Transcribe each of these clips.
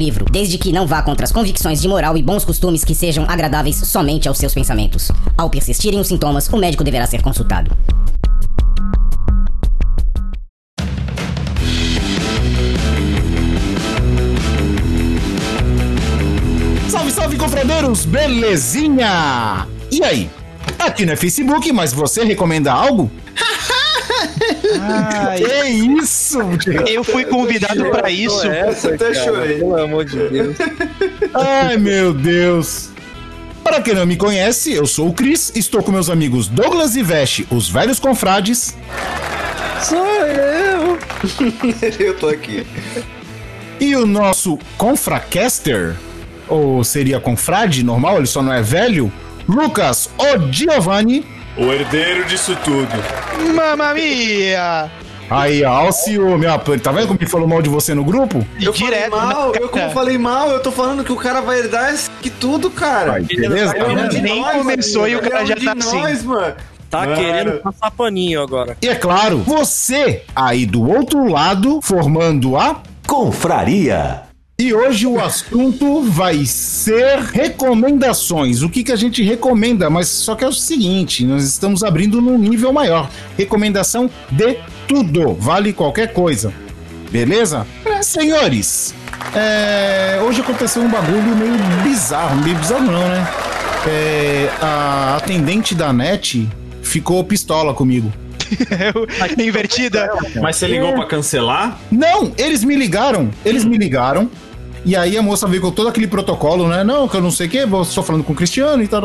livro, desde que não vá contra as convicções de moral e bons costumes que sejam agradáveis somente aos seus pensamentos. Ao persistirem os sintomas, o médico deverá ser consultado. Salve, salve, confradeiros! Belezinha? E aí? Aqui no Facebook, mas você recomenda algo? Ai, Que isso? eu fui convidado pra isso. Essa até chorei. Pelo amor de Deus. Ai, meu Deus. Para quem não me conhece, eu sou o Cris, estou com meus amigos Douglas e Veste, os velhos confrades, Sou eu. Eu tô aqui. e o nosso confracaster, ou seria confrade normal, ele só não é velho, Lucas O Giovanni. O herdeiro disso tudo. Mamma mia! Aí, ó, o ciúme, ó, tá vendo como ele falou mal de você no grupo? Eu Direto falei mal, eu como falei mal, eu tô falando que o cara vai herdar que tudo, cara. Aí, beleza? Ele Tá? Nem nós, começou amigo. e o cara Ele já de tá assim. nós, mano. Tá Mano. querendo passar paninho agora. E é claro, você aí do outro lado, formando a Confraria. E hoje o assunto vai ser recomendações. O que, que a gente recomenda? Mas só que é o seguinte: nós estamos abrindo num nível maior. Recomendação de tudo, vale qualquer coisa. Beleza? É, senhores, é, hoje aconteceu um bagulho meio bizarro. Meio bizarro, não, né? É, a atendente da net ficou pistola comigo. Invertida. Mas você ligou pra cancelar? Não, eles me ligaram. Eles me ligaram. E aí a moça veio com todo aquele protocolo, né? Não, que eu não sei o vou só falando com o Cristiano e tal.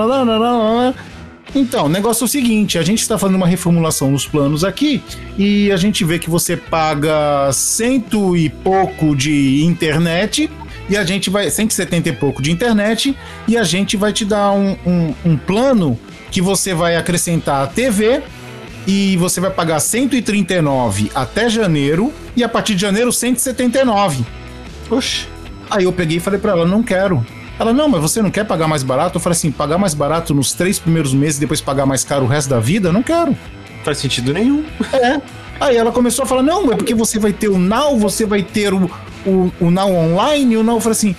Então, o negócio é o seguinte: a gente está fazendo uma reformulação nos planos aqui e a gente vê que você paga cento e pouco de internet e a gente vai. 170 e pouco de internet e a gente vai te dar um, um, um plano que você vai acrescentar a TV e você vai pagar 139 até janeiro e a partir de janeiro 179. Oxi. Aí eu peguei e falei pra ela, não quero. Ela, não, mas você não quer pagar mais barato? Eu falei assim, pagar mais barato nos três primeiros meses e depois pagar mais caro o resto da vida? Não quero. Faz sentido nenhum. É. Aí ela começou a falar, não, é porque você vai ter o Now, você vai ter o, o, o Now Online, o Now... Eu falei assim,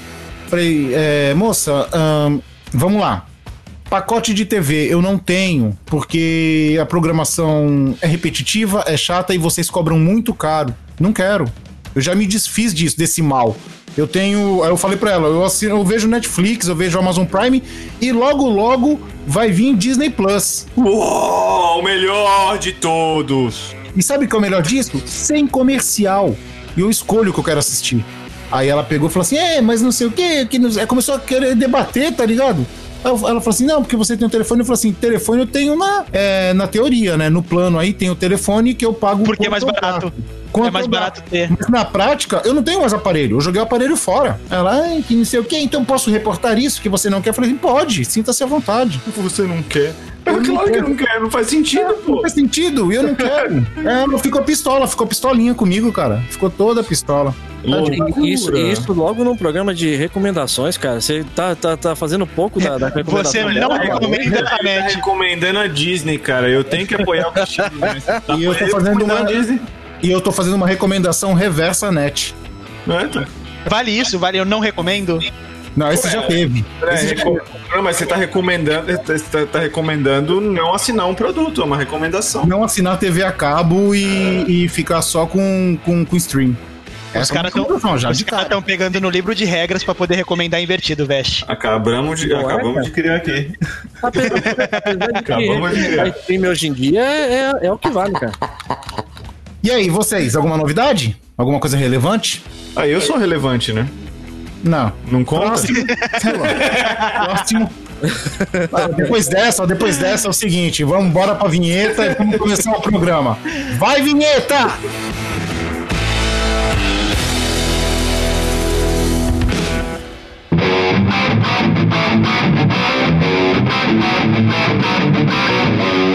falei, é, moça, ahn, vamos lá. Pacote de TV eu não tenho, porque a programação é repetitiva, é chata e vocês cobram muito caro. Não quero. Eu já me desfiz disso, desse mal. Eu tenho. Eu falei pra ela, eu, assino, eu vejo Netflix, eu vejo Amazon Prime e logo, logo vai vir Disney Plus. Uou, o melhor de todos. E sabe o que é o melhor disso? Sem comercial. E eu escolho o que eu quero assistir. Aí ela pegou e falou assim: É, mas não sei o quê. Que não... Aí começou a querer debater, tá ligado? Ela falou assim: Não, porque você tem um telefone. Eu falei assim: Telefone eu tenho na, é, na teoria, né? No plano aí tem o telefone que eu pago. Porque é mais barato. É mais barato ter. Mas na prática, eu não tenho mais aparelho. Eu joguei o aparelho fora. Ela, ai, que não sei o quê. Então posso reportar isso que você não quer? Eu falei: Pode, sinta-se à vontade. Você não quer. Eu É não claro que quero. não quer, não faz sentido, Não pô. faz sentido, e eu não quero. É, Ela ficou pistola, ficou pistolinha comigo, cara. Ficou toda pistola. Tá E Isso, isso logo num programa de recomendações, cara. Você tá, tá, tá fazendo pouco da, da recomendação. Você não recomenda a Tá net. recomendando a Disney, cara. Eu tenho que apoiar o Cristiano. né? Tá E eu tô fazendo uma- Disney. E eu tô fazendo uma recomendação reversa net. É, tá. Vale isso? Vale eu não recomendo? Não, esse já teve. É, Esse já Não, mas você tá recomendando, tá, tá recomendando não assinar um produto, é uma recomendação. Não assinar TV a cabo e, e ficar só com, com, com stream. Os é caras estão pegando no livro de regras pra poder recomendar invertido, Veste. Acabamos de, Não é, acabamos cara? de criar aqui. Apesar, apesar de que Acabamos de criar. stream hoje em dia é, é, é o que vale, cara. E aí, vocês, alguma novidade? Alguma coisa relevante? Aí eu sou relevante, né? Não. Não conta? Próximo. Sei lá. Próximo. Ah, depois dessa, depois dessa é o seguinte, vamos embora pra vinheta e vamos começar o programa. Vai, vinheta!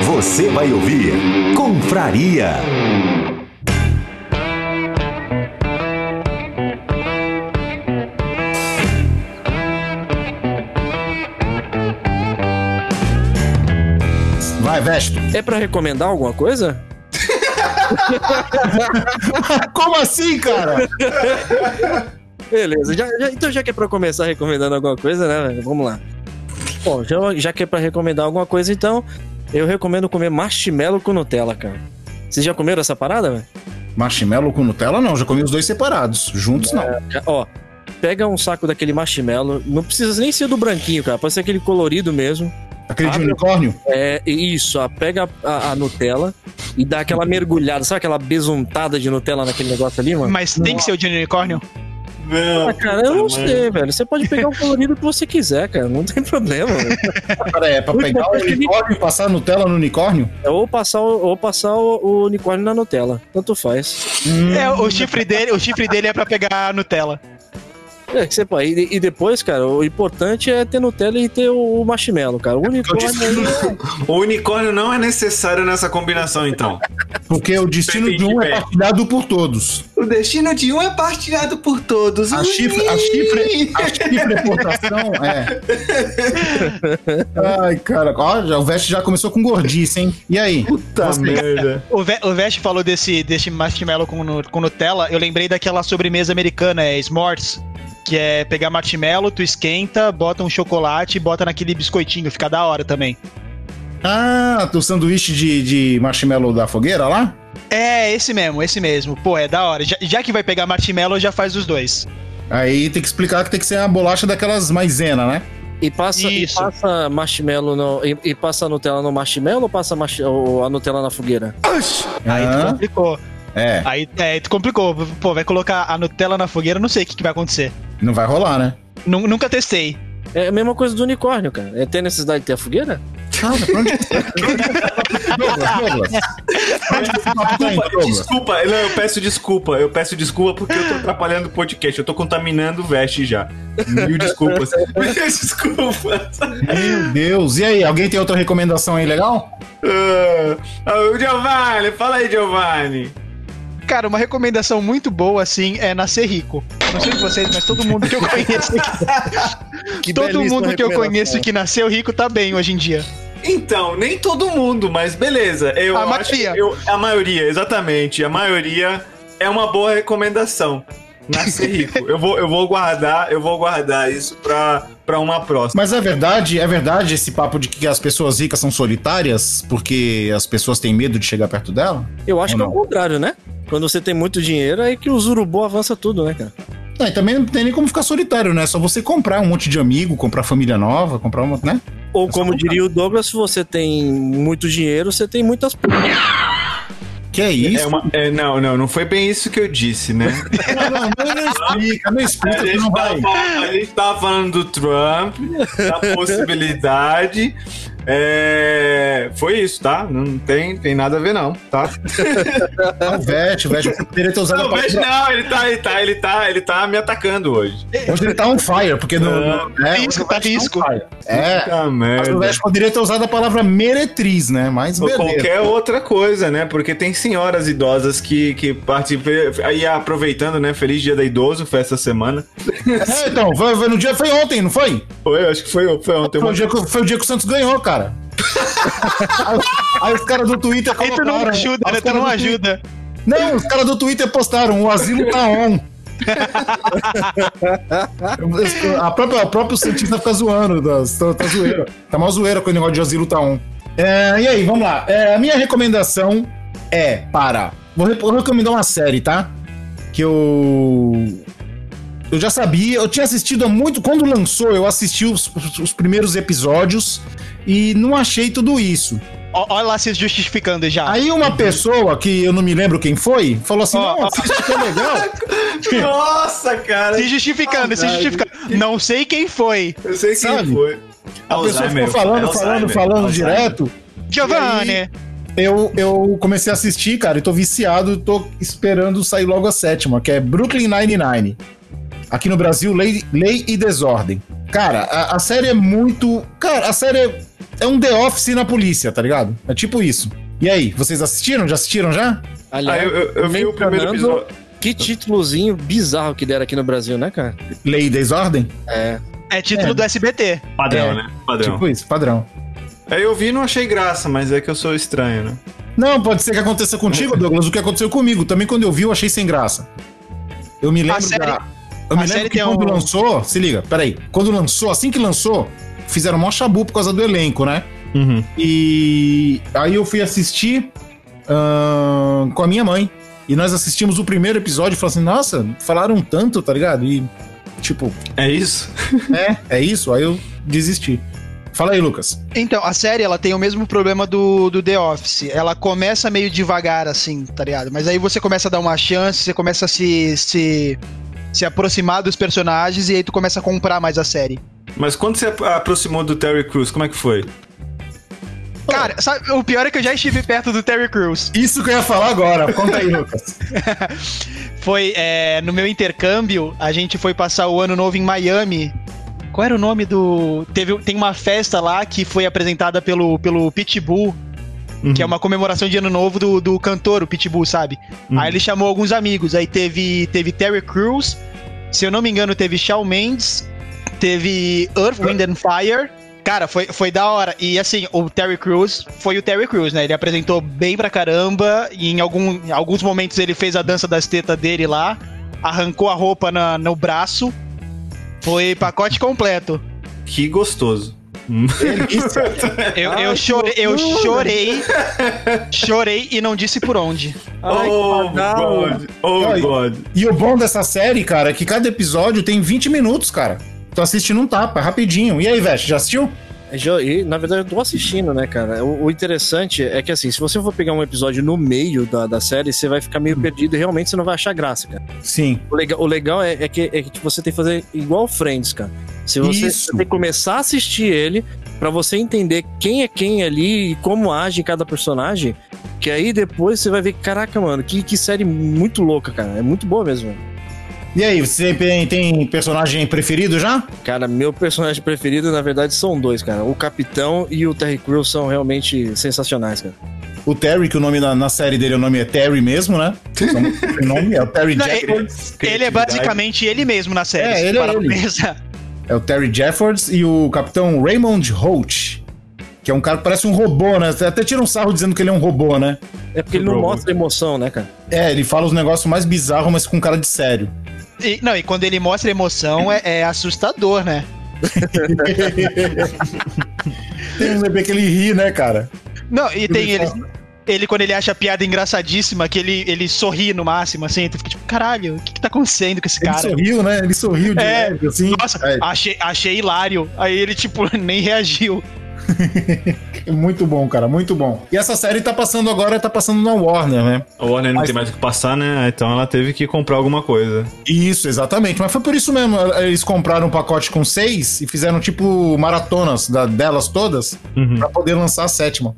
Você vai ouvir Confraria. Vai, Vesto. É pra recomendar alguma coisa? Como assim, cara? Beleza, já- já- então já que é pra começar recomendando alguma coisa, né? velho? Vamos lá. Bom, já, já que é pra recomendar alguma coisa, então eu recomendo comer marshmallow com Nutella, cara. Vocês já comeram essa parada, velho? Marshmallow com Nutella, não. Já comi os dois separados. Juntos, não. Já- Ó, pega um saco daquele marshmallow, não precisa nem ser do branquinho, cara, pode ser aquele colorido mesmo. Aquele de Abre- unicórnio? É, isso, ó, pega a, a Nutella e dá aquela mergulhada, sabe aquela besuntada de Nutella naquele negócio ali, mano? Mas tem que ser o de unicórnio? Não, Ah, cara, eu não sei, velho. Você pode pegar o colorido que você quiser, cara. Não tem problema. velho. Pera aí, é pra pegar o unicórnio e passar Nutella no unicórnio? É ou passar, o, ou passar o, o unicórnio na Nutella. Tanto faz. É, o chifre dele, o chifre dele é pra pegar a Nutella. É, que você pode. E, e depois, cara, o importante é ter Nutella e ter o, o marshmallow, cara. O unicórnio aí. O unicórnio não é necessário nessa combinação, então. Porque o destino de um é partilhado por todos. O destino de um é partilhado por todos. A chifre, a chifre, a chifre exportação é. Ai, cara, ó, já- o Veste já começou com gordice, hein? E aí? Puta merda. O, Ve o Vest falou desse, desse marshmallow com, com Nutella. Eu lembrei daquela sobremesa americana, é S'mores. Que é pegar marshmallow, tu esquenta, bota um chocolate e bota naquele biscoitinho. Fica da hora também. Ah, do sanduíche de, de marshmallow da fogueira lá? É, esse mesmo, esse mesmo. Pô, é da hora. Já, já que vai pegar marshmallow, já faz os dois. Aí tem que explicar que tem que ser uma bolacha daquelas maisena, né? E passa, e Isso. passa marshmallow no. E, e passa a Nutella no marshmallow ou passa marsh- ou a Nutella na fogueira? Aí tu Ah, complicou. É, Aí é, tu complicou. Pô, vai colocar a Nutella na fogueira, não sei o que, que vai acontecer. não vai rolar, né? Nu- nunca testei. É a mesma coisa do unicórnio, cara. É ter necessidade de ter a fogueira? Cara, pra onde indo, Desculpa, Douglas? desculpa, não, eu peço desculpa, eu peço desculpa porque eu tô atrapalhando o podcast, eu tô contaminando o veste já. Mil desculpas. Mil desculpas. Meu Deus. E aí, alguém tem outra recomendação aí legal? Ah, o Giovanni, fala aí, Giovanni. Cara, uma recomendação muito boa, assim, é nascer rico. Não sei vocês, mas todo mundo que eu conheço Que todo mundo que eu conheço que nasceu rico tá bem hoje em dia. Então, nem todo mundo, mas beleza. Eu A acho maioria. eu- a maioria, exatamente. A maioria é uma boa recomendação. Nascer rico. eu, vou, eu vou guardar, eu vou guardar isso pra, pra uma próxima. Mas é verdade, é verdade esse papo de que as pessoas ricas são solitárias porque as pessoas têm medo de chegar perto dela? Eu acho Ou que é o não? contrário, né? Quando você tem muito dinheiro, é que os urubu avança tudo, né, cara? Não, e também não tem nem como ficar solitário, né? É só você comprar um monte de amigo, comprar família nova, comprar uma, né? Ou É como comprar. diria o Douglas, se você tem muito dinheiro, você tem muitas. Que é isso? É uma, é, não, não, não foi bem isso que eu disse, né? Não, não, não, não explica, não explica, que gente, não tava, vai. falando- a gente tava falando do Trump, da possibilidade. É, foi isso, tá? Não tem, tem nada a ver, não, tá? Não, o Vete, o Vete poderia ter usado a Não, palavra. não, ele tá, ele tá, ele tá, ele tá me atacando hoje. Hoje ele tá on fire, porque. Não, no- é, risco, hoje o tá risco. É. Puta Mas o Vete poderia ter usado a palavra meretriz, né? Mas Ou beleza. qualquer outra coisa, né? Porque tem senhoras idosas que, que participam. Aí aproveitando, né? Feliz Dia da Idoso, foi essa semana. É, então, foi, foi no dia, foi ontem, não foi? Foi, acho que foi, foi ontem. Foi o dia que, foi o dia que o Santos ganhou, cara. Aí, aí os caras do Twitter Aí tu não colocaram- ajuda, os né? Tu caras não do Twitter- ajuda. Não, os caras do Twitter postaram, o asilo tá on. a própria, o próprio cientista fica zoando, tá, tá, tá zoeira. Tá mal zoeira com o negócio de asilo tá on. É, e aí, vamos lá. É, a minha recomendação é para. Vou, vou recomendar uma série, tá? Que eu. Eu já sabia, eu tinha assistido há muito. Quando lançou, eu assisti os, os- os primeiros episódios e não achei tudo isso. Olha lá se justificando já. Aí uma pessoa, que eu não me lembro quem foi, falou assim: Ó, não, assiste que é legal. Nossa, cara. Se justificando, se justificando. Não sei quem foi. Eu sei quem Sabe? foi. A pessoa Alzheimer, ficou falando, Alzheimer, falando, falando Alzheimer. direto. Giovanni. Eu, eu comecei a assistir, cara, e tô viciado, tô esperando sair logo a sétima, que é Brooklyn Nine-Nine. Aqui no Brasil, Lei, Lei e Desordem. Cara, a, a série é muito. Cara, a série é, é um The Office na polícia, tá ligado? É tipo isso. E aí, vocês assistiram? Já assistiram já? Ah, Aliás, eu, eu- eu vi o primeiro episódio. Que títulozinho bizarro que deram aqui no Brasil, né, cara? Lei e Desordem? É. É título É. do SBT. Padrão, É, né? Padrão. Tipo isso, padrão. Aí eu vi e não achei graça, mas é que eu sou estranho, né? Não, pode ser que aconteça contigo, Douglas, o que aconteceu comigo. Também quando eu vi, eu achei sem graça. Eu me lembro série- da- Eu me a série lembro que tem quando um- lançou, se liga, peraí. Quando lançou, assim que lançou, fizeram mó chabu por causa do elenco, né? Uhum. E aí eu fui assistir ahn, com a minha mãe. E nós assistimos o primeiro episódio e falamos assim, nossa, falaram tanto, tá ligado? E, tipo, É isso? é, é isso. Aí eu desisti. Fala aí, Lucas. Então, a série, ela tem o mesmo problema do, do The Office. Ela começa meio devagar, assim, tá ligado? Mas aí você começa a dar uma chance, você começa a se, se, se aproximar dos personagens e aí tu começa a comprar mais a série. Mas quando você apro- aproximou do Terry Crews, como é que foi? Cara, sabe, o pior é que eu já estive perto do Terry Crews. Isso que eu ia falar agora. Conta aí, Lucas. Foi é, no meu intercâmbio, a gente foi passar o ano novo em Miami. Qual era o nome do. Teve, tem uma festa lá que foi apresentada pelo, pelo Pitbull, que é uma comemoração de ano novo do, do cantor, o Pitbull, sabe? Aí ele chamou alguns amigos. Aí teve, teve Terry Crews, se eu não me engano, teve Shawn Mendes, teve Earth, Wind and Fire. Cara, foi, foi da hora. E assim, o Terry Crews foi o Terry Crews, né? Ele apresentou bem pra caramba. E em, algum, em alguns momentos ele fez a dança das tetas dele lá. Arrancou a roupa na- no braço. Foi pacote completo. Que gostoso. Eu, eu chorei, eu chorei. Chorei e não disse por onde. Ai, oh. God. Oh, Ai. God. E o bom dessa série, cara, é que cada episódio tem 20 minutos, cara. Tu assiste num tapa, é rapidinho. E aí, Veste, já assistiu? Já- E, na verdade, eu tô assistindo, né, cara? O, o interessante é que, assim, se você for pegar um episódio no meio da, da série, você vai ficar meio perdido e realmente você não vai achar graça, cara. Sim. O legal, o legal é, é que, é que você tem que fazer igual Friends, cara. Se você você tem que começar a assistir ele pra você entender quem é quem ali e como age cada personagem, que aí depois você vai ver, caraca, mano, que, que série muito louca, cara. É muito boa mesmo. E aí, você tem, tem personagem preferido já? Cara, meu personagem preferido, na verdade, são dois, cara. O Capitão e o Terry Crews são realmente sensacionais, cara. O Terry, que o nome na, na série dele, o nome é Terry mesmo, né? o nome é o Terry Jeffords. Ele é basicamente ele mesmo na série. É, ele é ele. É o Terry Jeffords e o capitão Raymond Holt. Que é um cara que parece um robô, né? Você até tira um sarro dizendo que ele é um robô, né? É porque ele não mostra emoção, né, cara? É, ele fala os negócios mais bizarros, mas com cara de sério. E, não, e quando ele mostra emoção é, é assustador, né? Tem um bebê que ele ri, né, cara? Não, e tem Ele ele, ele quando ele acha a piada engraçadíssima, que ele, ele sorri no máximo, assim, tu fica tipo, caralho, o que, que tá acontecendo com esse Ele cara? sorriu, né? Ele sorriu de É. leve, assim. Nossa, É, achei, achei hilário. Aí ele, tipo, nem reagiu. muito bom, cara, muito bom. E essa série tá passando agora, tá passando na Warner, né? A Warner não Mas- tem mais o que passar, né? Então ela teve que comprar alguma coisa. Isso, exatamente. Mas foi por isso mesmo. Eles compraram um pacote com seis e fizeram tipo maratonas da- delas todas Uhum. pra poder lançar a sétima.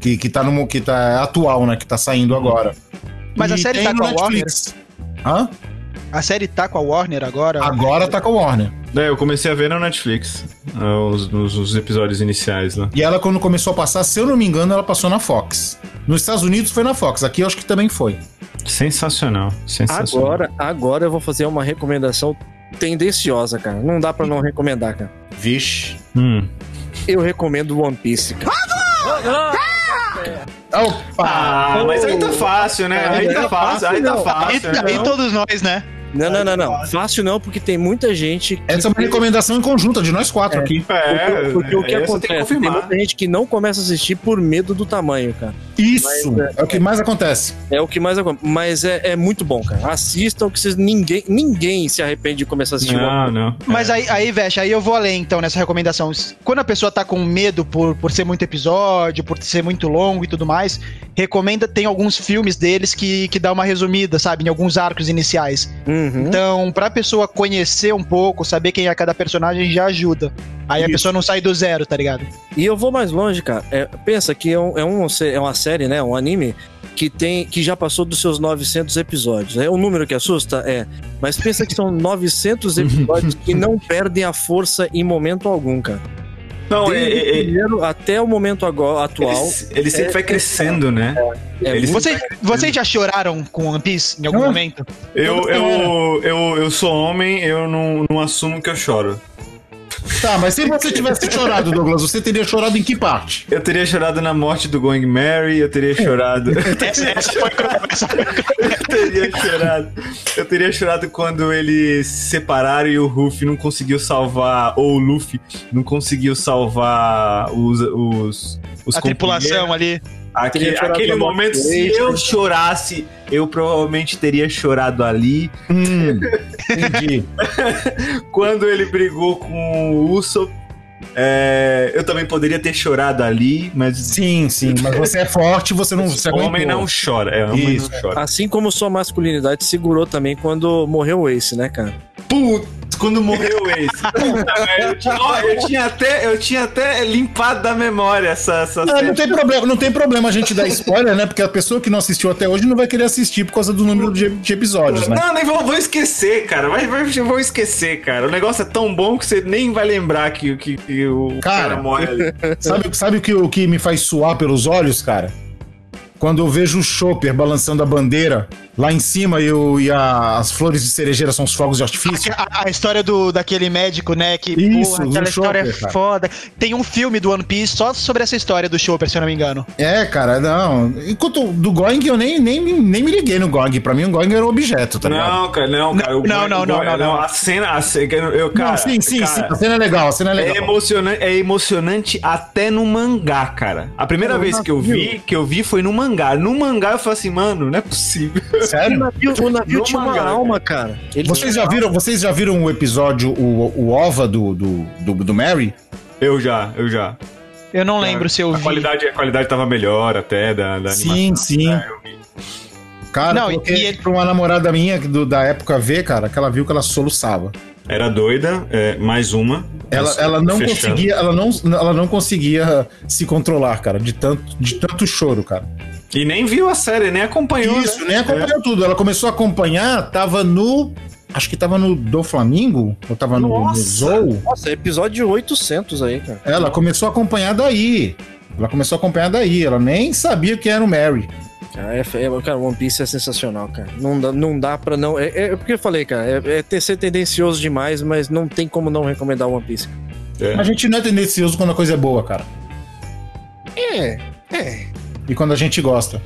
Que, que tá no que tá atual, né? Que tá saindo agora. Mas a E série tem tá com a Warner? Hã? A série tá com a Warner agora? Agora tá com a Warner. É, eu comecei a ver na Netflix. ah, Os, os, os episódios iniciais lá. E ela, quando começou a passar, se eu não me engano, ela passou na Fox. Nos Estados Unidos foi na Fox, aqui eu acho que também foi. Sensacional. Sensacional. Agora, agora eu vou fazer uma recomendação tendenciosa, cara. Não dá pra não recomendar, cara. Vixe. Hum. Eu recomendo One Piece, cara. Opa! Ah, mas aí tá fácil, né? Aí tá fácil, aí tá. E, fácil. né? e todos nós, né? Não, não, não, não. Fácil não, porque tem muita gente. que- Essa é uma recomendação em conjunto de nós quatro aqui. É, Porque o que essa tem acontece? Tem, confirmar. muita gente que não começa a assistir por medo do tamanho, cara. Isso Mas, é o que mais acontece. É o que mais acontece. Mas é, é muito bom, cara. Assistam que vocês, ninguém, ninguém se arrepende de começar a assistir. Não, não. Mas aí, aí, Vesh, aí eu vou além, então, nessa recomendação. Quando a pessoa tá com medo por, por ser muito episódio, por ser muito longo e tudo mais, recomenda, tem alguns filmes deles que, que dá uma resumida, sabe? Em alguns arcos iniciais. Uhum. Então, pra pessoa conhecer um pouco, saber quem é cada personagem, já ajuda. Aí a Isso. pessoa não sai do zero, tá ligado? E eu vou mais longe, cara. É, pensa que é, um- é um- é uma série, né? Um anime que tem que já passou dos seus 900 episódios. É um número que assusta, é. Mas pensa que são 900 episódios que não perdem a força em momento algum, cara. Não, é, Desde o é, é, primeiro até o momento agora, atual. ele, ele sempre vai crescendo, né? É muito- Vocês, vocês já choraram com One Piece em algum Não. momento? Eu, eu, eu, eu sou homem, eu não, não assumo que eu choro. Tá, mas se você tivesse chorado, Douglas, você teria chorado em que parte? Eu teria chorado na morte do Going Mary, eu teria chorado. Eu teria chorado. Eu teria chorado quando eles se separaram e o Ruffy não conseguiu salvar, ou o Luffy não conseguiu salvar os. os, os A tripulação ali. Aquele morte momento, se eu chorasse, eu provavelmente teria chorado ali. Hum, entendi. Quando ele brigou com o Usopp, é, eu também poderia ter chorado ali, mas Sim, sim, mas você é forte, você não você homem aguentou. não chora. É, homem Isso. não chora. Assim como sua masculinidade segurou também quando morreu o Ace, né, cara? Putz, quando morreu o Ace. Puta, velho, eu, tinha, ó, eu tinha até, eu tinha até limpado da memória essa, essa Ah, cena. não tem problema, não tem problema a gente dar spoiler, né? Porque a pessoa que não assistiu até hoje não vai querer assistir por causa do número de, de episódios, né? Não, nem vou, vou esquecer, cara. Vai, vai, vou esquecer, cara. O negócio é tão bom que você nem vai lembrar que, que, o Cara. cara morre ali. Sabe, sabe o, que, o que me faz suar pelos olhos, cara? Quando eu vejo o Chopper balançando a bandeira lá em cima e, o- e a- as flores de cerejeira são os fogos de artifício. A, a história do, daquele médico, né? Que, Isso, porra, aquela história Chopper, é cara. foda. Tem um filme do One Piece só sobre essa história do Chopper, se eu não me engano. É, cara, não. Enquanto do Going, eu nem, nem, nem me liguei no Going. Pra mim, o Going era um objeto, tá ligado? Não, cara, não, cara. o Não, não, não, Goi- não, não. A cena, a cena eu, cara, não, sim, sim, sim. cara, A cena é legal, a cena é É legal. emocionante, é emocionante até no mangá, cara. A primeira Não, vez que eu vi, que eu vi foi no mangá. No mangá eu falei assim, mano, não é possível. O Sério? navio, o navio tinha uma mangá, alma, cara. Ele Vocês já viram, vocês já viram o episódio, o, o OVA do, do, do, do Mary? Eu já, eu já. Eu não lembro se eu a vi. qualidade, a qualidade tava melhor até da, da Sim, animação. sim. É, eu vi. Cara, Não, e- ele- pra uma namorada minha do- da época ver, cara, que ela viu que ela soluçava. Era doida, é, mais uma. Ela, ela não fechando. conseguia, ela não, ela não conseguia se controlar, cara, de tanto, de tanto choro, cara. E nem viu a série, nem acompanhou. Isso, né? nem acompanhou tudo. Ela começou a acompanhar, tava no. Acho que tava no do Flamingo, ou tava no, no Nossa! Zou. Nossa, episódio 800 aí, cara. Ela começou a acompanhar daí. Ela começou a acompanhar daí. Ela nem sabia que era o Mary. Cara, é, é, cara, One Piece é sensacional, cara. Não dá, não dá pra não. É, é porque eu falei, cara, é, é ter ser tendencioso demais, mas não tem como não recomendar One Piece. É. A gente não é tendencioso quando a coisa é boa, cara. É, é. E quando a gente gosta.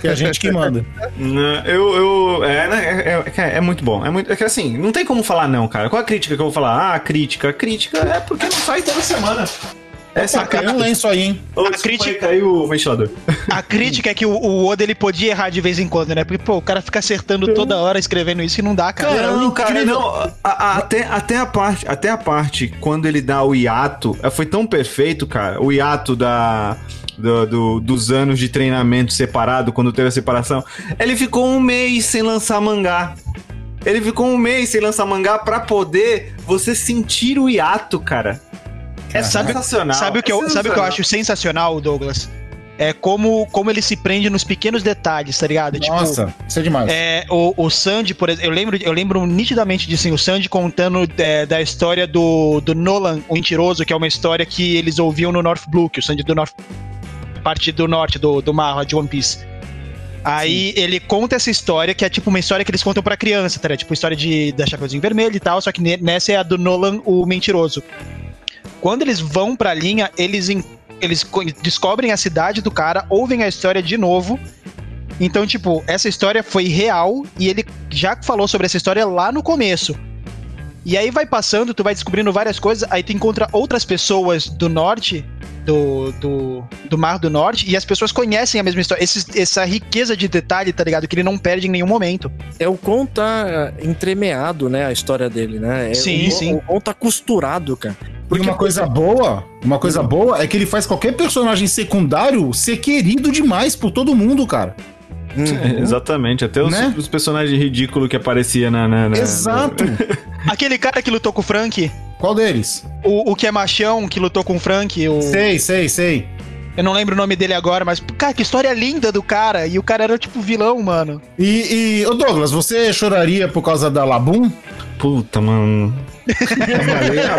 Que é a gente que manda. Eu, eu, é, né, é, é, é muito bom. É muito, é que assim, não tem como falar não, cara. Qual a crítica que eu vou falar? Ah, crítica. A crítica é porque não sai toda semana. Essa Pô, caiu um lenço aí, hein? A crítica- aí, caiu o ventilador. A crítica é que o, o Oda ele podia errar de vez em quando, né? Porque, pô, o cara fica acertando toda hora escrevendo isso e não dá, cara. Cara, não, cara, não. a- a- até, até, a parte, até a parte quando ele dá o hiato, eh, foi tão perfeito, cara. O hiato da. Do- do- dos anos de treinamento separado, quando teve a separação. Ele ficou um mês sem lançar mangá. Ele ficou um mês sem lançar mangá pra poder você sentir o hiato, cara. É Sabe- sensacional. Sabe o que, é eu, sabe o que eu acho sensacional, Douglas? É como, como ele se prende nos pequenos detalhes, tá ligado? Tipo, Nossa, isso é demais. É, o, o Sandy, por exemplo, eu lembro, eu lembro nitidamente disso, assim, o Sandy contando é, da história do, do Nolan, o mentiroso, que é uma história que eles ouviam no North Blue, que o Sandy do North. Parte do norte do, do mar de One Piece. Aí ele conta essa história, que é tipo uma história que eles contam pra criança, tá ligado? Tipo, história de, da Chapeuzinho Vermelho e tal, só que ne- nessa é a do Nolan, o mentiroso. Quando eles vão pra linha, eles, eles co- descobrem a cidade do cara, ouvem a história de novo. Então, tipo, essa história foi real e ele já falou sobre essa história lá no começo. E aí vai passando, tu vai descobrindo várias coisas, aí tu encontra outras pessoas do norte, do, do, do Mar do Norte, e as pessoas conhecem a mesma história. Esses- essa riqueza de detalhe, tá ligado? Que ele não perde em nenhum momento. É o quão tá entremeado, né, a história dele, né? É, Sim, o, sim. O quão tá costurado, cara. E uma coisa boa, uma coisa boa é que ele faz qualquer personagem secundário ser querido demais por todo mundo, cara. É, exatamente, até os, Né? os personagens ridículos que aparecia na. na, na- Exato. Aquele cara que lutou com o Frank, Qual deles? o, o que é machão, que lutou com o Frank, o... Sei, sei, sei. Eu não lembro o nome dele agora, mas, cara, que história linda do cara. E o cara era tipo vilão, mano. E, e ô Douglas, você choraria por causa da Labum? Puta, mano. A baleia,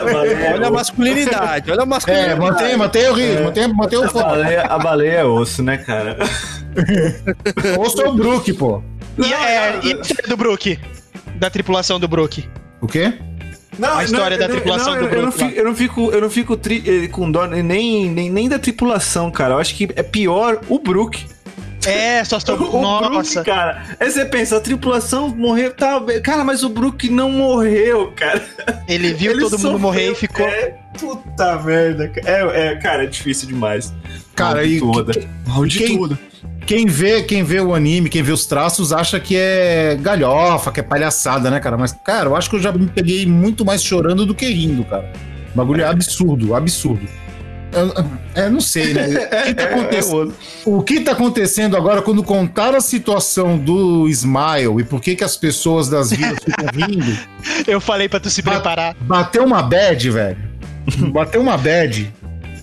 a baleia, Olha a masculinidade, olha a É, masculinidade. mantém, mantém o ritmo, mantém, mantém o a, foco. baleia, a baleia é osso, né, cara? Ou sou o Brook, pô. E, é, e a história do Brook? Da tripulação do Brook. O quê? Não, A história da tripulação não, do eu, eu não Brook fico, eu não fico, eu não fico tri- eh, com dó nem, nem, nem da tripulação, cara. Eu acho que é pior o Brook. É, só O estou. Nossa. Brook, cara. Aí você pensa, a tripulação morreu, tá, cara, mas o Brook não morreu, cara. Ele viu Ele todo mundo sofreu, morrer e ficou. É, puta merda. É, é, cara, é difícil demais. Cara, e Maldituda. quem- Maldituda. Quem vê, quem vê o anime, quem vê os traços, acha que é galhofa, que é palhaçada, né, cara? Mas, cara, eu acho que eu já me peguei muito mais chorando do que rindo, cara. O bagulho é absurdo, absurdo. Eu- É, não sei, né? O que, tá É, acontecendo, o que tá acontecendo agora quando contaram a situação do Smile e por que, que as pessoas das vilas ficam rindo? Eu falei pra tu se preparar. Bateu uma bad, velho. Bateu uma bad.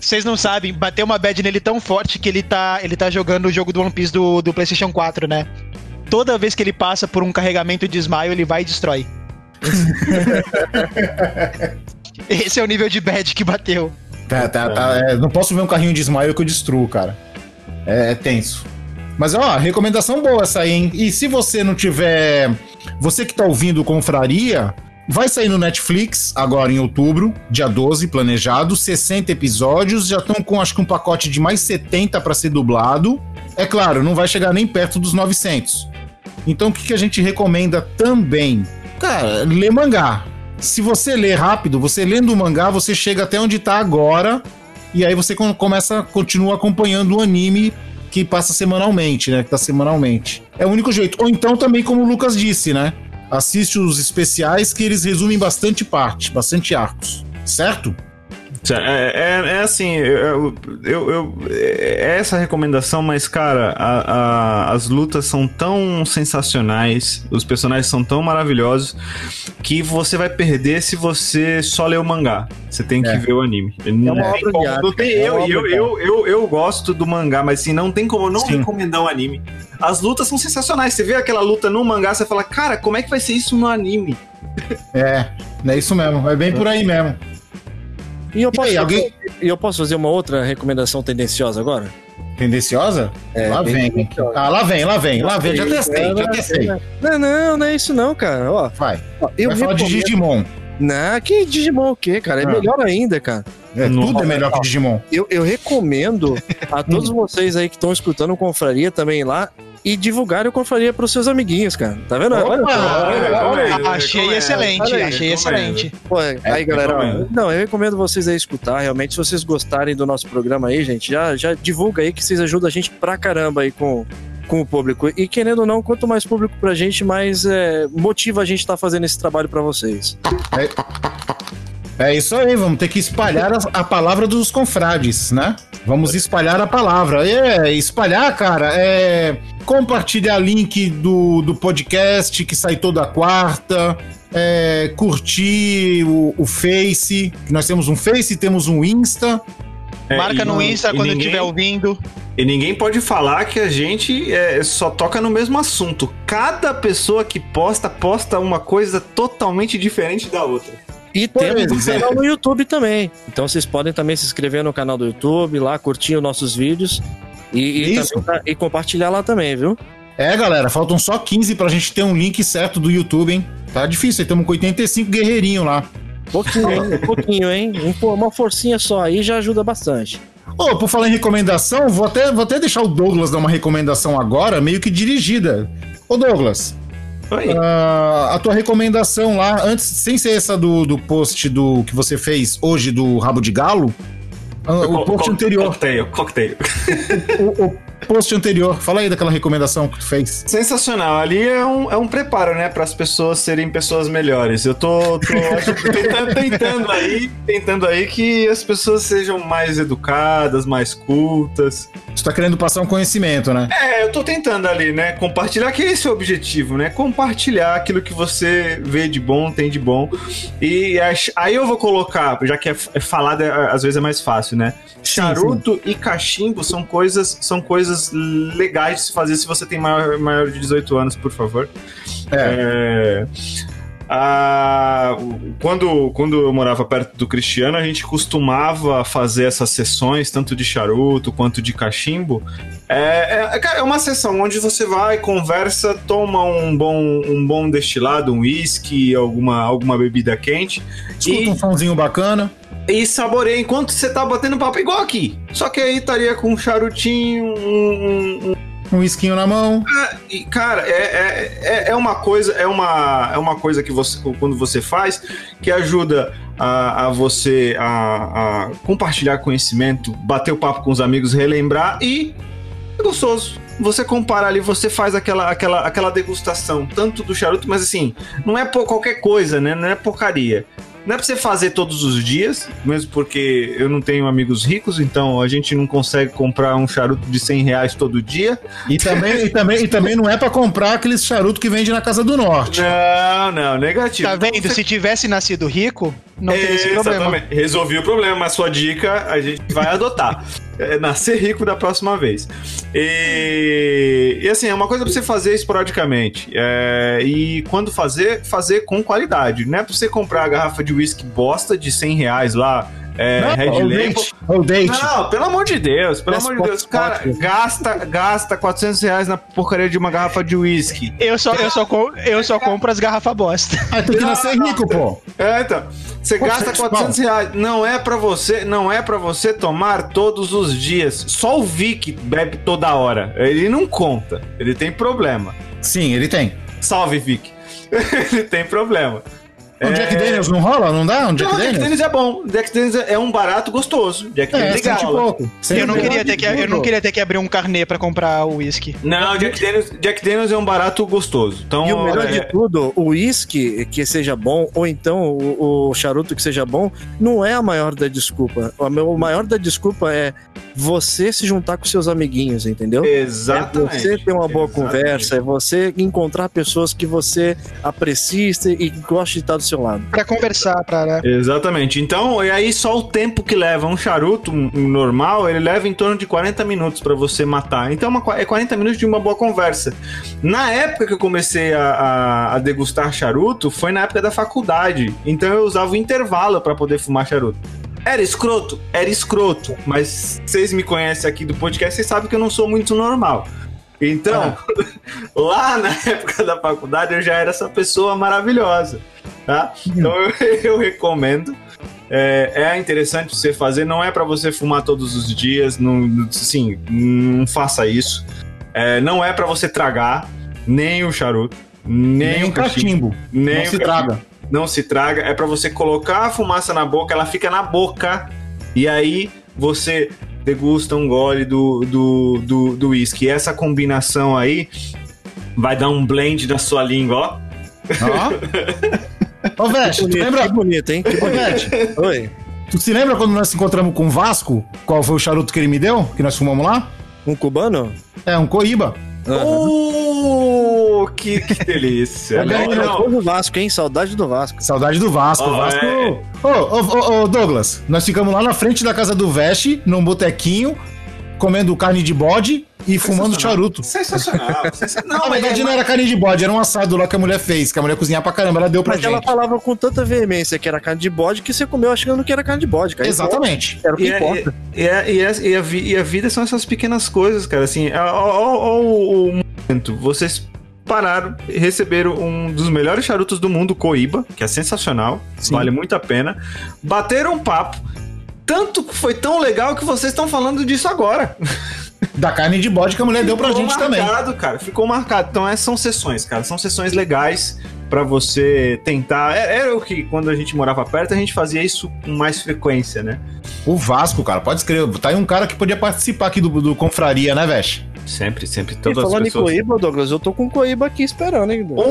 Vocês não sabem, bateu uma bad nele tão forte que ele tá, ele tá jogando o jogo do One Piece do, do PlayStation 4, né? Toda vez que ele passa por um carregamento de Smile, ele vai e destrói. Esse é o nível de bad que bateu. Tá, tá, tá, é, não posso ver um carrinho de Smile que eu destruo, cara. É, é tenso. Mas, ó, recomendação boa essa aí, hein? E se você não tiver. Você que tá ouvindo o Confraria, vai sair no Netflix agora em outubro, dia 12, planejado. 60 episódios, já estão com acho que um pacote de mais 70 para ser dublado. É claro, não vai chegar nem perto dos 900. Então, o que, que a gente recomenda também? Cara, ler mangá. Se você ler rápido, você lendo o mangá, você chega até onde tá agora. E aí você com- começa, continua acompanhando o anime que passa semanalmente, né? Que tá semanalmente. É o único jeito. Ou então também, como o Lucas disse, né? Assiste os especiais que eles resumem bastante parte, bastante arcos. Certo? É, é, é assim, eu, eu, eu- é essa recomendação, mas cara, a- a- as lutas são tão sensacionais, os personagens são tão maravilhosos que você vai perder se você só ler o mangá. Você tem que É. ver o anime. É uma obra de arte. Não tem- é eu, eu, eu, eu, eu gosto do mangá, mas assim, não tem como eu não Sim. recomendar o anime. As lutas são sensacionais. Você vê aquela luta no mangá, você fala, cara, como é que vai ser isso no anime? É, é isso mesmo. É bem por aí mesmo. E eu posso, aí, alguém- e eu posso fazer uma outra recomendação tendenciosa agora? Tendenciosa? É, lá vem. Ah, lá vem, lá vem, lá vem. Já testei, já testei. Não, não, não é isso não, cara. Ó, Vai. ó, eu Vai falar de Digimon. Não, que Digimon o quê, cara? É Ah. melhor ainda, cara. É, tudo é melhor que Digimon. Eu, eu recomendo a todos vocês aí que estão escutando o Confraria também lá e divulgarem o Confraria pros seus amiguinhos, cara. Tá vendo? Opa! Olha. Recomendo, achei excelente, Olha aí, achei excelente. Pô, aí, galera, ó, recomendo. não, eu recomendo vocês aí escutar, realmente, se vocês gostarem do nosso programa aí, gente, já, já divulga aí que vocês ajudam a gente pra caramba aí com, com o público. E querendo ou não, quanto mais público pra gente, mais é, motiva a gente estar fazendo esse trabalho pra vocês. É isso aí, vamos ter que espalhar a, a palavra dos confrades, né? Vamos espalhar a palavra. É, espalhar, cara, é compartilhar link do, do podcast que sai toda quarta, é, curtir o, o Face, nós temos um Face, temos um Insta. É, Marca e no Insta quando ninguém- estiver ouvindo. E ninguém pode falar que a gente é, só toca no mesmo assunto. Cada pessoa que posta, posta uma coisa totalmente diferente da outra. E Por temos um canal no YouTube também. Então vocês podem também se inscrever no canal do YouTube, lá curtir os nossos vídeos e, e, também- e compartilhar lá também, viu? É, galera, faltam só 15 pra gente ter um link certo do YouTube, hein? Tá difícil, estamos com 85 guerreirinhos lá. Pouquinho, hein? Pouquinho, hein? Um- Uma forcinha só aí já ajuda bastante. Ô, por falar em recomendação, vou até, vou até deixar o Douglas dar uma recomendação agora, meio que dirigida. Ô, Douglas, Ah, a tua recomendação lá, antes, sem ser essa do, do post do que você fez hoje do Rabo de Galo, ah, o post anterior, Cocktail, cocktail. o, o- post anterior. Fala aí daquela recomendação que tu fez. Sensacional. Ali é um, é um preparo, né, para as pessoas serem pessoas melhores. Eu tô, tô tentando, tentando aí, tentando aí que as pessoas sejam mais educadas, mais cultas. Tu tá querendo passar um conhecimento, né? É, eu tô tentando ali, né, compartilhar, que esse é o objetivo, né? Compartilhar aquilo que você vê de bom, tem de bom. E aí eu vou colocar, já que é, é falado, é- às vezes é mais fácil, né? Charuto e cachimbo são coisas, são coisas legais de se fazer se você tem maior, maior de 18 anos, por favor. É, quando, quando eu morava perto do Cristiano, a gente costumava fazer essas sessões, tanto de charuto quanto de cachimbo. É, é, cara, é uma sessão onde você vai, conversa, toma um bom, um bom destilado, um whisky, alguma, alguma bebida quente. Escuta E- um somzinho bacana. e saboreia enquanto você tá batendo papo igual aqui. Só que aí estaria com um charutinho, um. Um- esquinho na mão. e, cara, é, é, é- é uma coisa, é uma, é uma coisa que você, quando você faz, que ajuda a, a você a, a compartilhar conhecimento, bater o papo com os amigos, relembrar e é gostoso. Você compara ali, você faz aquela, aquela, aquela degustação, tanto do charuto, mas assim, não é por qualquer coisa, né? Não é porcaria. Não é pra você fazer todos os dias, mesmo porque eu não tenho amigos ricos, então a gente não consegue comprar um charuto de 100 reais todo dia. E também, e também, e também não é pra comprar aqueles charuto que vende na Casa do Norte. Não, não, negativo. Tá vendo? Se tivesse nascido rico, não teria esse problema. Exatamente. Resolvi o problema, mas sua dica a gente vai adotar. É nascer rico da próxima vez. E, e assim, é uma coisa pra você fazer esporadicamente. É, e quando fazer, fazer com qualidade. Não é pra você comprar a garrafa de whisky bosta de 100 reais lá, é, Não, Red Label. date. Não, pelo amor de Deus, pelo Best amor de Deus. Cara, spot. gasta, gasta 400 reais na porcaria de uma garrafa de whisky. Eu só, eu, só com- eu só compro as garrafas bosta. Ah, tem que nascer rico, pô. É, então. Você Pô, gasta sete 400 reais. Não é pra você, não é para você tomar todos os dias. Só o Vic bebe toda hora. Ele não conta. Ele tem problema. Sim, ele tem. Salve, Vic. ele tem problema. O Jack Daniels não rola? Não dá? Um Jack Não, Jack Daniels? Daniels é bom. Jack Daniels é um barato gostoso. Jack É, Daniels e legal. pouco. Eu não, queria ter que, eu não queria ter que abrir um carnê pra comprar o uísque. Não, Jack Daniels, Jack Daniels é um barato gostoso. Então, E o melhor é- de tudo, o uísque que seja bom, ou então o, o charuto que seja bom, não é a maior da desculpa. O maior da desculpa é você se juntar com seus amiguinhos, entendeu? Exatamente. É você ter uma boa Exatamente. conversa, é você encontrar pessoas que você aprecia e gosta de estar do seu lado. Pra conversar, pra, né? Exatamente. Então, e aí só o tempo que leva um charuto normal, ele leva em torno de 40 minutos pra você matar. Então, é uma é 40 minutos de uma boa conversa. Na época que eu comecei a, a- a degustar charuto, foi na época da faculdade. Então, eu usava o intervalo pra poder fumar charuto. Era escroto? Era escroto. Mas vocês me conhecem aqui do podcast, vocês sabem que eu não sou muito normal. Então, lá na época da faculdade, eu já era essa pessoa maravilhosa, tá? Então, eu, eu recomendo. É, é interessante você fazer, não é pra você fumar todos os dias, não, sim, não faça isso. É, não é pra você tragar nem o charuto, nem, Nem o cachimbo, cachimbo. nem Não o se cachimbo traga. não se traga, é pra você colocar a fumaça na boca, ela fica na boca, e aí você degusta um gole do do do, do whisky. Essa combinação aí vai dar um blend na sua língua, ó. Ô, Veste, tu lembra? que bonito, hein? Que bonito. Oi. tu se lembra quando nós nos encontramos com o Vasco? Qual foi o charuto que ele me deu? Que nós fumamos lá? Um cubano? É, um Coíba. Oh, que, que delícia. Olha não, não. Foi do Vasco, hein? Saudade do Vasco. Saudade do Vasco. Ó, o Vasco. é. Ô, ô, ô, ô, Douglas, nós ficamos lá na frente da casa do Veste, num botequinho, comendo carne de bode e fumando charuto. Sensacional. sensacional. Na Não, verdade, mas não era carne de bode, era um assado lá que a mulher fez, que a mulher cozinhava pra caramba, ela deu pra Mas ela gente. falava com tanta veemência que era carne de bode que você comeu achando que era carne de bode, cara. Exatamente. Era o que E, é- importa. e, é- e, é- e a, e a vida são essas pequenas coisas, cara. Assim, ó, ó o, momento. Vocês pararam e receberam um dos melhores charutos do mundo, Coíba, que é sensacional, Sim. vale muito a pena. Bateram um papo. Tanto que foi tão legal que vocês estão falando disso agora. Da carne de bode que a mulher deu pra Ficou gente também. marcado, cara. Ficou marcado. Então, essas são sessões, cara. São sessões legais pra você tentar. É- Era o que, quando a gente morava perto, a gente fazia isso com mais frequência, né? O Vasco, cara, pode escrever. Tá aí um cara que podia participar aqui do, do Confraria, né, Veste? Sempre, sempre. E Todas as falando em pessoas. Coíba, Douglas, eu tô com Coíba aqui esperando, hein? Douglas?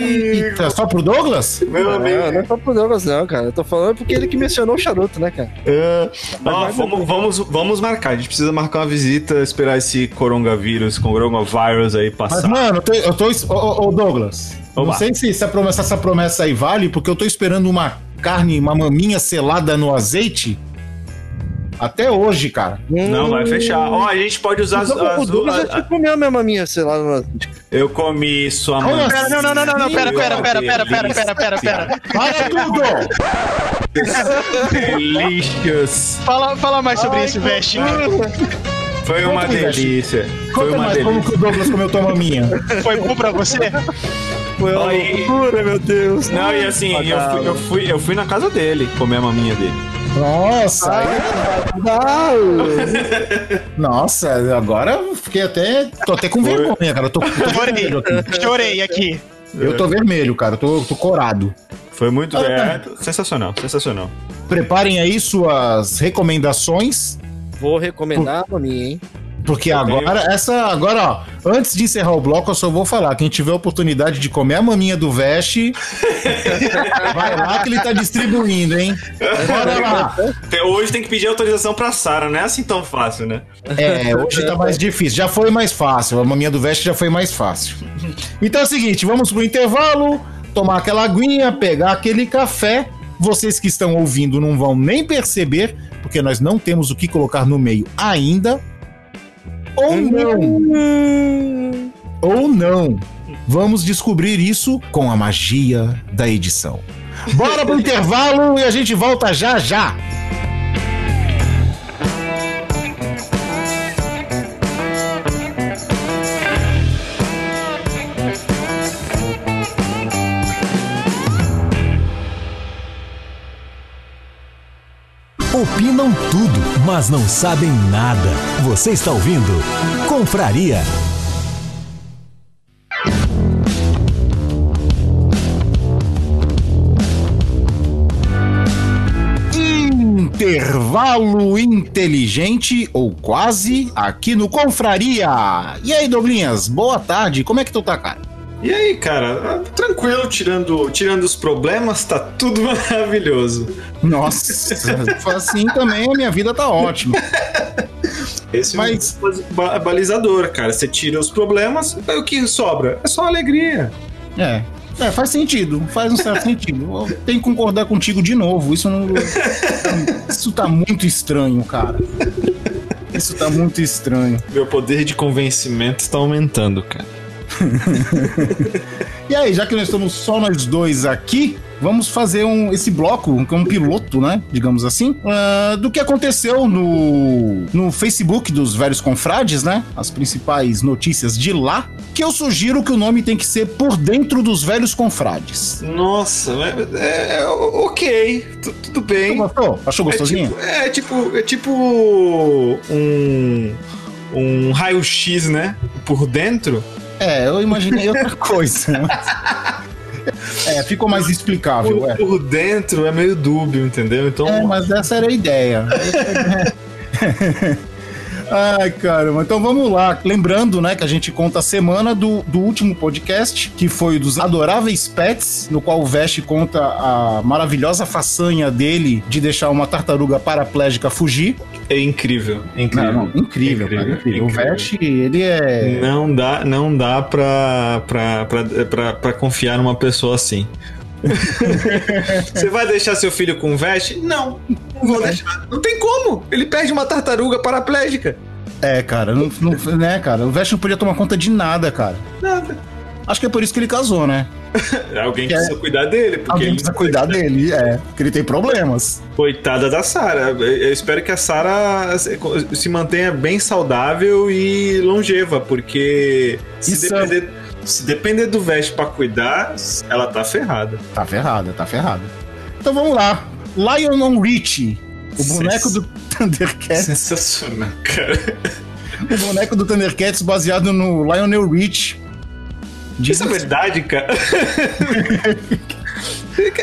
Eita, só pro Douglas? Meu Não, amigo. não é só pro Douglas, não, cara. Eu tô falando porque ele que mencionou o charuto, né, cara? É, ó, Mas vamos, vamos, vamos marcar. A gente precisa marcar uma visita, esperar esse coronavírus, coronavírus aí Mas, passar. mano, eu tô. Ô, Douglas, não Oba. sei se essa promessa, essa promessa aí vale, porque eu tô esperando uma carne, uma maminha selada no azeite até hoje, cara. Não, vai fechar. Ó, a gente pode usar as, Então, o as- Douglas as- já te comeu a mesma minha, sei lá. Eu comi sua mãe. assim? Pera, não, não, não, não, não, pera, pera, pera, pera, pera, pera, pera, pera. Para tudo! Delicious. Fala, fala mais sobre isso, Veste. Foi uma Conta delícia. Foi Conta uma mais como delícia. que o Douglas comeu tua maminha. Foi bom pra você? Foi uma Oi. loucura, meu Deus. Não, e assim, eu fui, eu, fui, eu fui na casa dele comer a maminha dele. Nossa, aí- nossa, agora eu fiquei até. tô até com vergonha, cara. Eu tô, tô vermelho aqui. Chorei, chorei aqui. Eu tô vermelho, cara. Eu tô, tô corado. Foi muito. Ah, é, sensacional, sensacional. Preparem aí suas recomendações. Vou recomendar a minha, hein? Porque agora, essa. Agora, ó, antes de encerrar o bloco, eu só vou falar. Quem tiver a oportunidade de comer a maminha do Veste, vai lá que ele tá distribuindo, hein? Bora lá. Hoje tem que pedir autorização pra Sara, não é assim tão fácil, né? É, hoje tá mais difícil. Já foi mais fácil. A maminha do Veste já foi mais fácil. Então é o seguinte, vamos pro intervalo, tomar aquela aguinha, pegar aquele café. Vocês que estão ouvindo não vão nem perceber, porque nós não temos o que colocar no meio ainda. Ou não. Ou não. Vamos descobrir isso com a magia da edição. Bora pro intervalo e a gente volta já já. Opinam tudo, mas não sabem nada. Você está ouvindo Confraria. Intervalo inteligente, ou quase, aqui no Confraria. E aí, Douglinhas, boa tarde. Como é que tu tá, cara? E aí, cara, tranquilo, tirando, tirando os problemas, tá tudo maravilhoso. Nossa, assim também a minha vida tá ótima. Esse Mas- é um ba- balizador, cara. Você tira os problemas, aí o que sobra? É só alegria. É. É, faz sentido, faz um certo sentido. Eu tenho que concordar contigo de novo. Isso não. Isso tá muito estranho, cara. Isso tá muito estranho. Meu poder de convencimento está aumentando, cara. E aí, já que nós estamos só nós dois aqui, vamos fazer um, esse bloco, um, um piloto, né? Digamos assim, ah, do que aconteceu no, no Facebook dos velhos confrades, né? As principais notícias de lá. Que eu sugiro que o nome tem que ser Por Dentro dos Velhos Confrades. Nossa, é, é, ok, tu- tudo bem. Tu gostou? Achou É gostosinho? tipo, é tipo, é tipo um, um raio-x, né? Por dentro. É, eu imaginei outra coisa. É, ficou mais explicável, Por, é. por dentro é meio dúbio, entendeu? Então, É, mas essa era a ideia. Ai, caramba. Então vamos lá. Lembrando, né, que a gente conta a semana do, do último podcast, que foi o dos Adoráveis Pets, no qual o Vest conta a maravilhosa façanha dele de deixar uma tartaruga paraplégica fugir. É incrível. é incrível. Não, não, incrível, cara, incrível. O Vest, ele é. Não dá, não dá pra, pra, pra, pra, pra confiar numa pessoa assim. Você vai deixar seu filho com veste? Não, não vou deixar. Não tem como. Ele perde uma tartaruga paraplégica. É, cara, não, não- né, cara? O Vest não podia tomar conta de nada, cara. Nada. Acho que é por isso que ele casou, né? Alguém É. precisa cuidar dele, porque Alguém precisa cuidar dele, é. Porque ele tem problemas. Coitada da Sara. Eu espero que a Sara se- mantenha bem saudável e longeva, porque se Isso. depender, se depender do veste pra cuidar, ela tá ferrada. Tá ferrada, tá ferrada. Então vamos lá. Lionel Richie, o boneco do Thundercats. Sensacional, cara. o boneco do Thundercats baseado no Lionel Richie. Diz Isso é verdade, cara.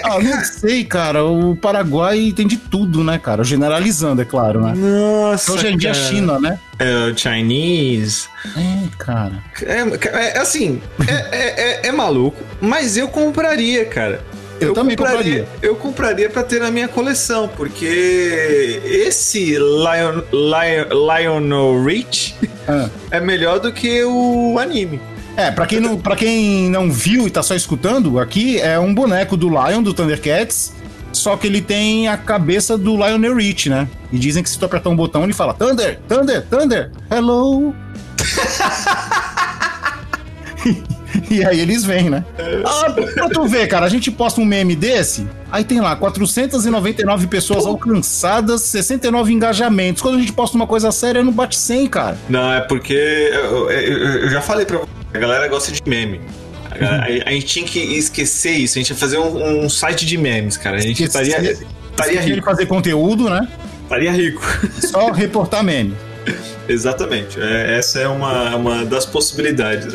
Ah, não sei, cara. O Paraguai tem de tudo, né, cara? Generalizando, é claro, né? Nossa. Hoje em dia, cara. China, né? É, o Chinese. É, cara. É, é, assim, é, é, é- é maluco, mas eu compraria, cara. Eu também compraria. Eu compraria pra ter na minha coleção, porque esse Lion, Lion, Lionel Rich Ah. é melhor do que o anime. É, pra quem, não, pra quem não viu e tá só escutando, aqui é um boneco do Lion, do Thundercats, só que ele tem a cabeça do Lionel Rich, né? E dizem que se tu apertar um botão, ele fala Thunder, Thunder, Thunder, hello. e aí eles vêm, né? Ah, pra tu ver, cara, a gente posta um meme desse, aí tem lá 499 pessoas alcançadas, 69 engajamentos. Quando a gente posta uma coisa séria, não bate 100, cara. Não, é porque eu, eu- eu já falei pra a galera gosta de meme. A, galera- a- a gente tinha que esquecer isso, a gente ia fazer um, um site de memes, cara. A gente Esquecer- estaria, estaria Esqueci rico. fazer conteúdo, né? Estaria rico. Só reportar meme. Exatamente. É, essa é uma, uma das possibilidades.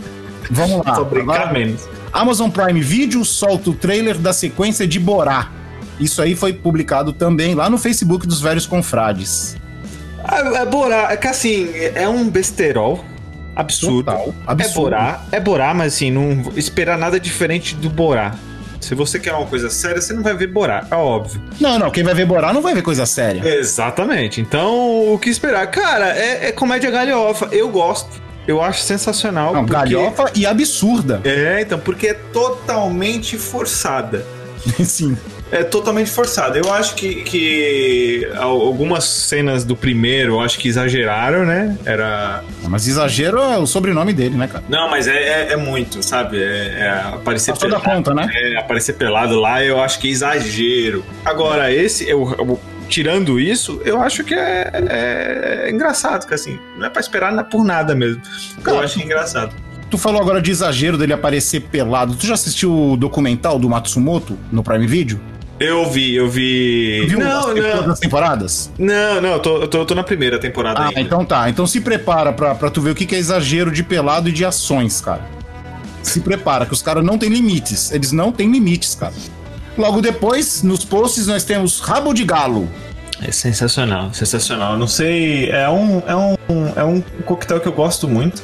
Vamos lá. Fabricar Agora, memes. Amazon Prime Video solta o trailer da sequência de Borá. Isso aí foi publicado também lá no Facebook dos velhos confrades. É, é Borá, é que assim, é um besterol absurdo. Total, É absurdo. Borá, é Borá, mas assim, não esperar nada diferente do Borá. Se você quer uma coisa séria, você não vai ver Borá, é óbvio. Não, não, quem vai ver Borá não vai ver coisa séria. Exatamente. Então, o que esperar? Cara, é, é comédia galhofa. Eu gosto. Eu acho sensacional. Não, porque- galhofa e absurda. É, então, porque é totalmente forçada. Sim. É totalmente forçada. Eu acho que, que al- algumas cenas do primeiro, eu acho que exageraram, né? Era. Mas exagero é o sobrenome dele, né, cara? Não, mas é, é, é muito, sabe? É, é aparecer Passou pelado. conta, né? É, aparecer pelado lá, eu acho que é exagero. Agora, esse, eu, eu- tirando isso, eu acho que é, é- é engraçado, que assim, não é pra esperar na- por nada mesmo. eu Cara, acho engraçado. Tu falou agora de exagero dele aparecer pelado. Tu já assistiu o documental do Matsumoto no Prime Video? Eu vi, eu vi. Viu não, não. todas as temporadas? Não, não, eu tô, eu tô, eu tô na primeira temporada Ah, ainda. então tá. Então se prepara pra, pra tu ver o que que é exagero de pelado e de ações, cara. Se prepara, que os caras não têm limites. Eles não têm limites, cara. Logo depois, nos posts, nós temos Rabo de Galo. É sensacional, sensacional. Não sei, é um, é um, é um coquetel que eu gosto muito.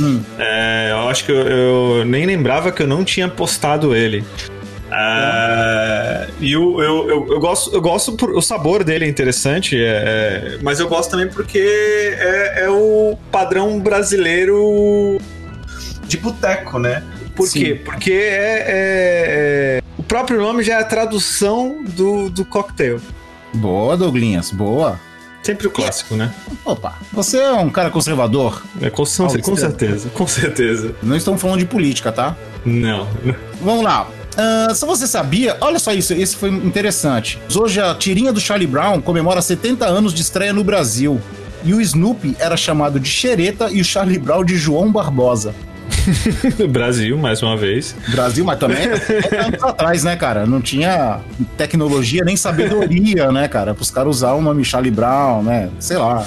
Hum. É, eu acho que eu, eu nem lembrava que eu não tinha postado ele. É, e eu, eu, eu, eu gosto, eu gosto por, o sabor dele é interessante, é, é, mas eu gosto também porque é, é o padrão brasileiro de boteco, né? Por Sim. quê? Porque é, é- é- o próprio nome já é a tradução do, do cocktail. Boa, Douglinhas, boa. Sempre o clássico, né? Opa, você é um cara conservador. É, com, com certeza, com certeza. Não estamos falando de política, tá? Não. Vamos lá. Ah, se você sabia, olha só isso, esse foi interessante. Hoje a tirinha do Charlie Brown comemora 70 anos de estreia no Brasil. E o Snoopy era chamado de Xereta e o Charlie Brown de João Barbosa. Brasil, mais uma vez. Brasil, mas também 70 anos atrás, né, cara? Não tinha tecnologia nem sabedoria, né, cara? Para os caras usar o nome Charlie Brown, né? Sei lá.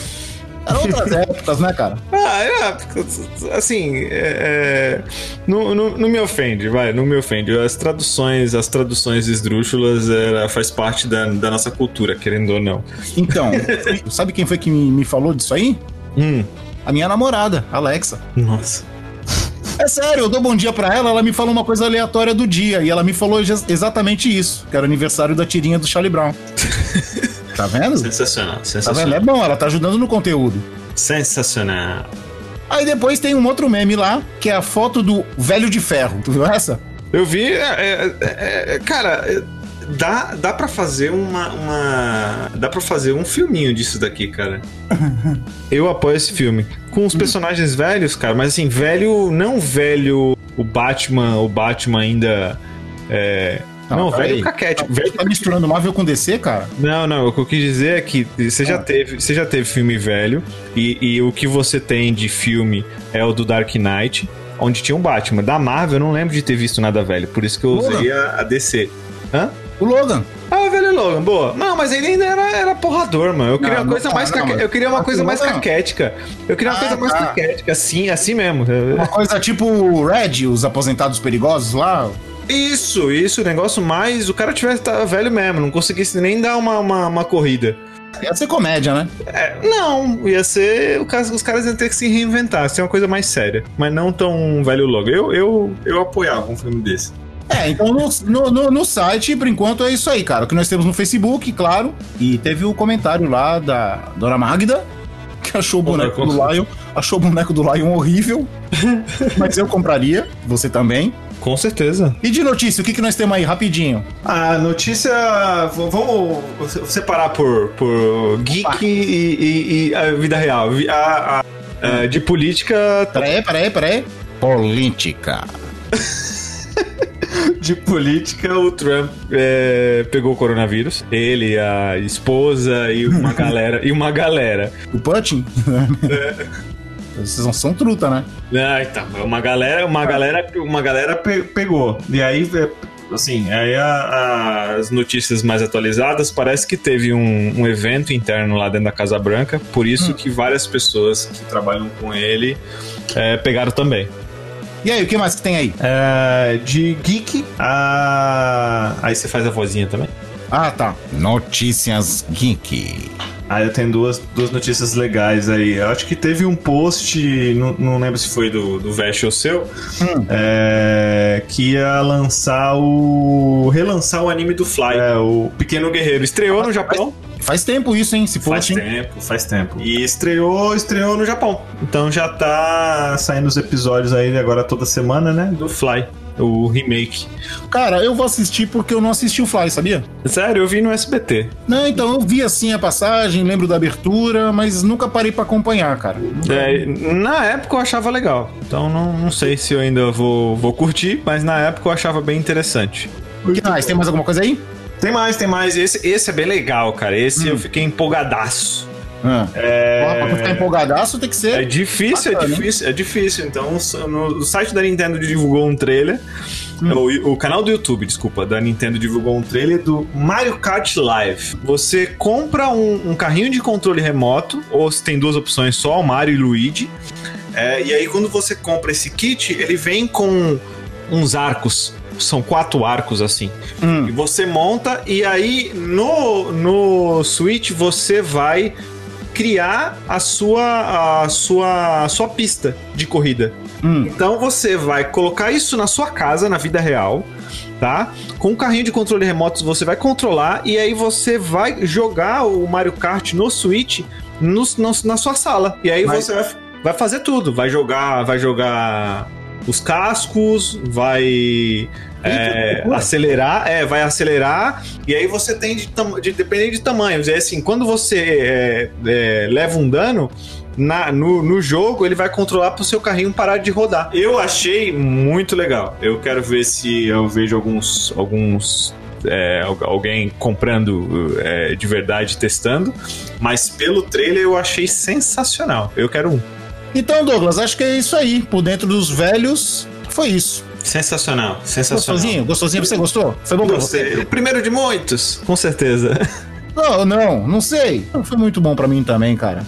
Eram outras épocas, né, cara? Ah, é, assim, é, é, não, não, não me ofende, vai, não me ofende. As traduções, as traduções esdrúxulas era, faz parte da, da nossa cultura, querendo ou não. Então, sabe quem foi que me, me falou disso aí? Hum, A minha namorada, Alexa. nossa. É sério, eu dou bom dia pra ela, ela me fala uma coisa aleatória do dia. E ela me falou ex- exatamente isso, que era o aniversário da tirinha do Charlie Brown. Tá vendo? Sensacional, Tá vendo? É sensacional. bom, ela tá ajudando no conteúdo. Sensacional. Aí depois tem um outro meme lá, que é a foto do velho de ferro. Tu viu essa? Eu vi, é, é, é, é, cara, é, dá, dá pra fazer uma, uma. Dá pra fazer um filminho disso daqui, cara. Eu apoio esse filme. Com os personagens velhos, cara, mas assim, velho, não velho, o Batman, o Batman ainda. É, não, peraí. velho caquete. Velho Tá misturando Marvel com DC, cara? não, não, o que eu quis dizer é que você já Ah. teve, você já teve filme velho e, e o que você tem de filme é o do Dark Knight, onde tinha um Batman. Da Marvel eu não lembro de ter visto nada velho, por isso que eu usei a, a DC. Hã? O Logan. Ah, o velho Logan, boa. Não, mas ele ainda era, era porrador, mano. Eu queria Não, uma coisa não, mais não, caque- Eu queria uma coisa mais Logan- caquética. Eu queria uma Ah, coisa mais tá. caquética, assim, assim mesmo. Uma coisa tipo o Red, os aposentados perigosos lá. Isso, isso, o negócio mais. O cara tivesse tá velho mesmo, não conseguisse nem dar uma, uma, uma corrida. Ia ser comédia, né? É, não, ia ser. o caso- Os caras iam ter que se reinventar, ser uma coisa mais séria. Mas não tão velho logo. Eu, eu, eu apoiava um filme desse. É, então no, no, no- site, por enquanto, é isso aí, cara. O que nós temos no Facebook, claro. E teve o comentário lá da Dona Magda, que achou o boneco do Lion. Achou o boneco do Lion horrível. mas eu compraria, você também. Com certeza. E de notícia, o que, que nós temos aí, rapidinho? A notícia. Vamos separar por, por geek e, e- e a vida real. A, a- a- de política. Peraí, peraí, peraí. Política. De política, o Trump é, pegou o coronavírus. Ele, a esposa e uma galera. e uma galera. O Putin? Vocês não são truta, né? Ah, então, uma galera, uma galera, uma galera pe- pegou. E aí, é, assim, aí a- a- as notícias mais atualizadas parece que teve um, um evento interno lá dentro da Casa Branca, por isso que várias pessoas que trabalham com ele é, pegaram também. E aí, o que mais que tem aí? É, de geek, a... aí você faz a vozinha também. Ah, tá. Notícias Geek. Ah, eu tenho duas, duas notícias legais aí. Eu acho que teve um post, não, não lembro se foi do, do Vest ou seu, é, que ia lançar o. relançar o anime do Fly. É, o Pequeno Guerreiro. Estreou no Japão. Faz tempo isso, hein? Se Faz tempo, faz tempo. E estreou, estreou no Japão. Então já tá saindo os episódios aí agora toda semana, né? Do Fly. O remake. Cara, eu vou assistir porque eu não assisti o Fly, sabia? Sério, eu vi no SBT. Não, então eu vi assim a passagem, lembro da abertura, mas nunca parei pra acompanhar, cara. É, na época eu achava legal. Então não, não sei se eu ainda vou, vou curtir, mas na época eu achava bem interessante. O que mais? Tem mais alguma coisa aí? Tem mais, tem mais. Esse, esse é bem legal, cara. Esse eu fiquei empolgadaço. Ah. É... Pra ficar empolgadaço tem que É ser. difícil, é Bacana, hein? difícil, é difícil. Então, no o site da Nintendo divulgou um trailer. O, o canal do YouTube, desculpa, da Nintendo divulgou um trailer do Mario Kart Live. Você compra um, um carrinho de controle remoto, ou se tem duas opções só, o Mario e Luigi. É, e aí, quando você compra esse kit, ele vem com uns arcos. São quatro arcos assim. E você monta, e aí no, no Switch você vai criar a sua, a sua, a sua pista de corrida. Então você vai colocar isso na sua casa, na vida real, tá? Com um carrinho de controle remoto você vai controlar e aí você vai jogar o Mario Kart no Switch no, no- na sua sala. E aí Mas- você vai, vai fazer tudo. Vai jogar, vai jogar os cascos, vai é, acelerar, é, vai acelerar, e aí você tem de, de dependendo de tamanhos. E assim, quando você é, é, leva um dano. Na, no, no jogo, ele vai controlar pro seu carrinho parar de rodar. Eu achei muito legal. Eu quero ver se eu vejo alguns. alguns é, al- alguém comprando é, de verdade testando. Mas pelo trailer eu achei sensacional. Eu quero um. Então, Douglas, acho que é isso aí. Por dentro dos velhos, foi isso. Sensacional, sensacional. Gostosinho? Gostosinho? Você gostou? Foi bom pra você? Gostei. Primeiro de muitos, com certeza. Não, não, não sei. Não Foi muito bom pra mim também, cara.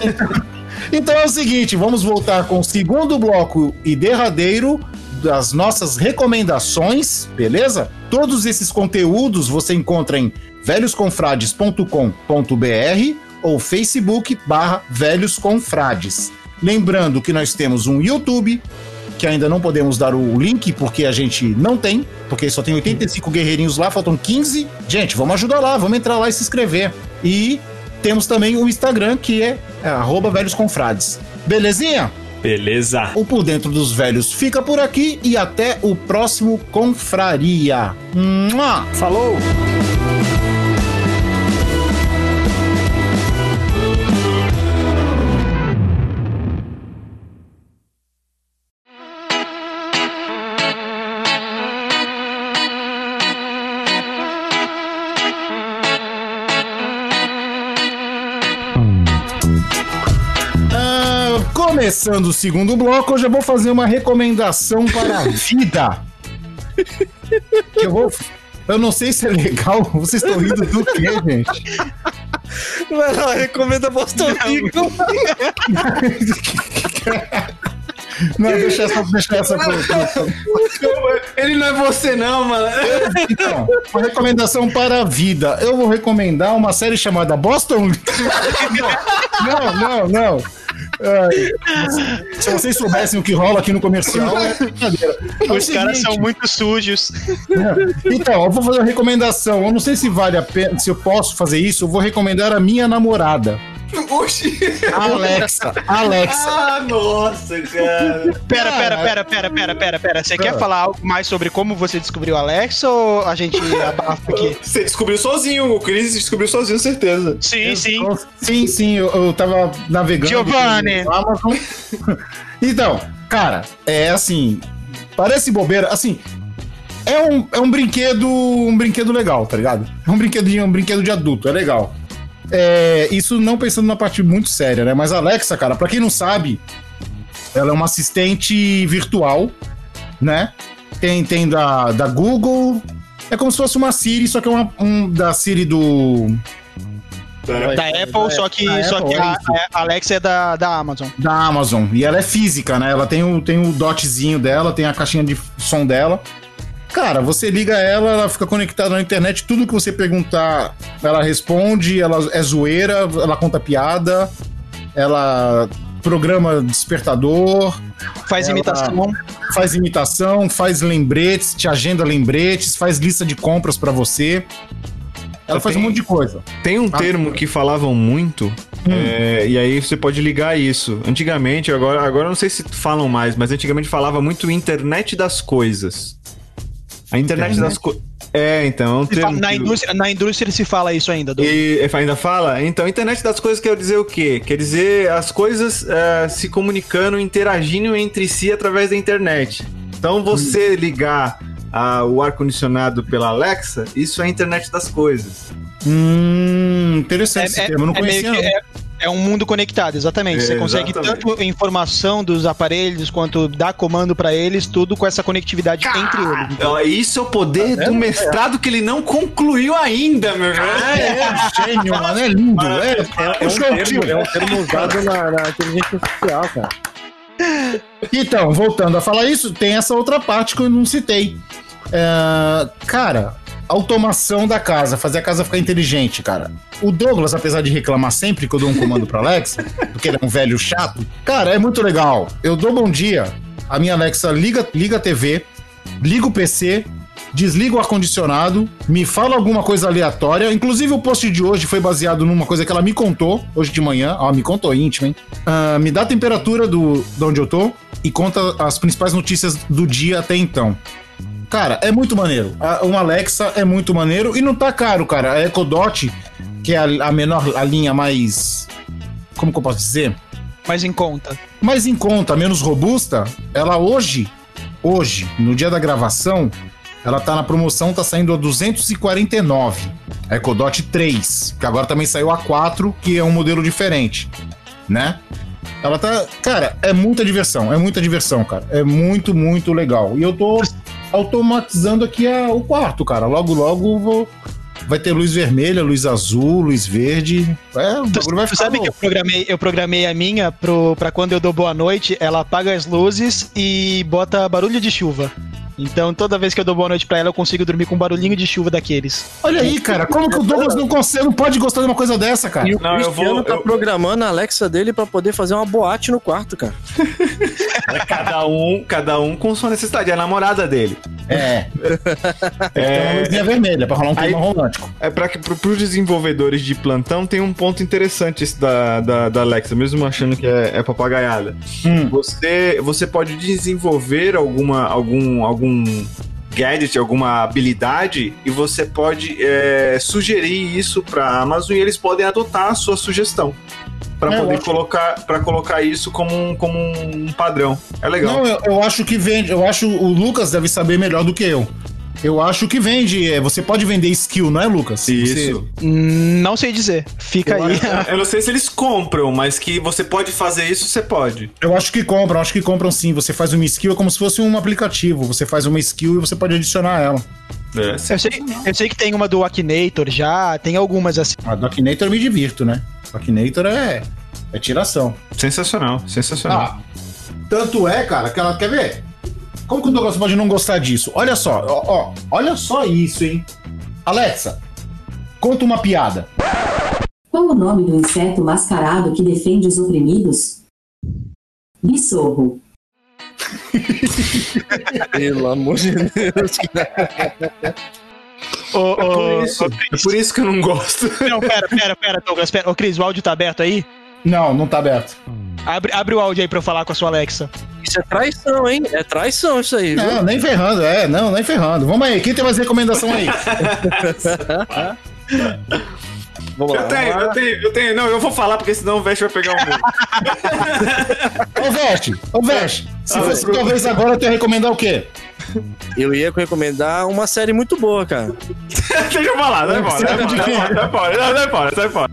então é o seguinte, vamos voltar com o segundo bloco e derradeiro das nossas recomendações, beleza? Todos esses conteúdos você encontra em velhosconfrades.com.br ou Facebook barra Velhos Confrades. Lembrando que nós temos um YouTube, que ainda não podemos dar o link porque a gente não tem, porque só tem 85 guerreirinhos lá, faltam 15. Gente, vamos ajudar lá, vamos entrar lá e se inscrever. E temos também o Instagram, que é, é arroba Velhos Confrades. Belezinha? Beleza. O Por Dentro dos Velhos fica por aqui e até o próximo Confraria. Mua! Falou! Começando o segundo bloco, eu já vou fazer uma recomendação para a vida. Eu vou. Eu não sei se é legal. Vocês estão rindo do quê, gente? Vai lá, recomenda Boston Rico. Não, deixa essa, deixa essa. Ele não é você, não, mano. Então, uma recomendação para a vida. Eu vou recomendar uma série chamada Boston. Não, não, não. Ai, se vocês soubessem o que rola aqui no comercial, é brincadeira. É Os caras são muito sujos. Então, eu vou fazer uma recomendação. Eu não sei se vale a pena, se eu posso fazer isso. Eu vou recomendar a minha namorada, Oxi. Alexa. Alexa. Ah, nossa, cara. Pera, pera, pera, pera, pera, pera, pera. Você quer Ah. falar algo mais sobre como você descobriu o Alexa ou a gente abafa aqui? Você descobriu sozinho, o Chris descobriu sozinho, certeza. Sim, sim. Sim, sim, eu, eu tava navegando. Giovanni. Amazon. então, cara, é assim. Parece bobeira. Assim, é um, é um brinquedo. Um brinquedo legal, tá ligado? É um brinquedinho, um brinquedo de adulto, é legal. É, isso não pensando na parte muito séria, né? Mas a Alexa, cara, pra quem não sabe, ela é uma assistente virtual, né? Tem, tem da, da Google. É como se fosse uma Siri, só que é uma um, da Siri do, Da Apple, só que, Da só Apple, que a, a Alexa é da, da Amazon. da Amazon. E ela é física, né? Ela tem o, tem o dotzinho dela, tem a caixinha de som dela. Cara, você liga ela, ela fica conectada na internet, tudo que você perguntar, ela responde, ela é zoeira, ela conta piada, ela programa despertador, Faz imitação. faz imitação, faz lembretes, te agenda lembretes, faz lista de compras pra você. Ela faz tem- um monte de coisa. Tem um Ah. termo que falavam muito, é, e aí você pode ligar isso. Antigamente, agora, agora eu não sei se falam mais, mas antigamente falava muito internet das coisas. A internet, Internet? das coisas. É, então, é um termo. Na que- indústria, na indústria se fala isso ainda. Du. E ainda fala? Então, internet das coisas quer dizer o quê? Quer dizer as coisas eh, se comunicando, interagindo entre si através da internet. Então, você ligar ah, o ar-condicionado pela Alexa, isso é a internet das coisas. Hum, interessante esse termo, eu não é meio conhecia. É- é um mundo conectado, exatamente. Você É, consegue exatamente. tanto informação dos aparelhos quanto dar comando pra eles, tudo com essa conectividade entre eles. Ó, Isso é o poder do mestrado que ele não concluiu ainda, meu irmão. É, gênio, mano, é lindo. É, É, é um termo, tio. é um termo usado na, na inteligência artificial, cara. Então, voltando a falar isso, tem essa outra parte que eu não citei. É, cara, automação da casa, fazer a casa ficar inteligente, cara. O Douglas, apesar de reclamar sempre que eu dou um comando pra Alexa, porque ele é um velho chato, cara, é muito legal. Eu dou bom dia, a minha Alexa liga, liga a TV, liga o PC, desliga o ar-condicionado, me fala alguma coisa aleatória. Inclusive, o post de hoje foi baseado numa coisa que ela me contou hoje de manhã. Ó, me contou íntimo, hein? Ah, me dá a temperatura do, de onde eu tô e conta as principais notícias do dia até então. Cara, é muito maneiro. Uma Alexa é muito maneiro e não tá caro, cara. A Echo Dot, que é a, a menor, a linha mais. Como que eu posso dizer? Mas em conta. mais em conta, menos robusta, ela hoje, hoje, no dia da gravação, ela tá na promoção, tá saindo a 249. A EcoDot 3, que agora também saiu a 4, que é um modelo diferente, né? Ela tá, cara, é muita diversão, é muita diversão, cara. É muito, muito legal. E eu tô automatizando aqui a- o quarto, cara. Logo, logo vou vai ter luz vermelha, luz azul, luz verde. É, o Tu, vai ficar sabe que eu louco. programei, eu programei a minha pro, pra quando eu dou boa noite, ela apaga as luzes e bota barulho de chuva. Então toda vez que eu dou boa noite pra ela, eu consigo dormir com um barulhinho de chuva daqueles. Olha aí, cara, como que o Douglas não consegue, não pode gostar de uma coisa dessa, cara? E o Não, eu vou- tá eu- programando a Alexa dele pra poder fazer uma boate no quarto, cara. Cada um, cada um com sua necessidade. É a namorada dele. É. Tem uma luzinha vermelha pra rolar um clima romântico. É para que pro, pros desenvolvedores de plantão tem um ponto interessante esse da, da, da Alexa, mesmo achando que é, é papagaiada. Hum. Você, você pode desenvolver alguma, algum, algum gadget, alguma habilidade e você pode é, sugerir isso para Amazon e eles podem adotar a sua sugestão para É, poder acho- colocar para colocar isso como um, como um padrão. É legal. Não, eu, eu acho que vende. Eu acho o Lucas deve saber melhor do que eu. Eu acho que vende. é, Você pode vender skill, não é, Lucas? Isso. Hum, Não sei dizer. Fica aí. Eu não sei se eles compram, mas que você pode fazer isso, você pode. Você- eu acho que compram, acho que compram sim. Você faz uma skill é como se fosse um aplicativo. Você faz uma skill e você pode adicionar ela. É. Eu sei, eu sei que tem uma do Akinator já, tem algumas assim. A do Akinator eu me divirto, né? O Akinator é, é tiração. Sensacional, sensacional. Ah, tanto é, cara, que ela quer ver. Como que o Douglas pode não gostar disso? Olha só, ó, ó, olha só isso, hein? Alexa, conta uma piada. Qual o nome do inseto mascarado que defende os oprimidos? Bissorro. Pelo amor de Deus. Ô, ô, Por isso, ô, é por isso que eu não gosto. Não, pera, pera, pera, Douglas. Pera. Ô, Cris, o áudio tá aberto aí? Não, não tá aberto. Abre, abre o áudio aí pra eu falar com a sua Alexa. Isso é traição, hein? É traição isso aí. viu? Não, nem ferrando, é, não, nem ferrando. Vamos aí, quem tem mais recomendação aí? Vamos lá. Eu tenho, eu tenho, eu tenho. Não, eu vou falar porque senão o Vest vai pegar o meu. Ô, Veste, ô, Veste, se Ah, fosse Bruno. talvez agora, tu ia recomendar o quê? Eu ia recomendar uma série muito boa, cara. Deixa eu falar, sai fora, sai fora, sai fora, sai fora.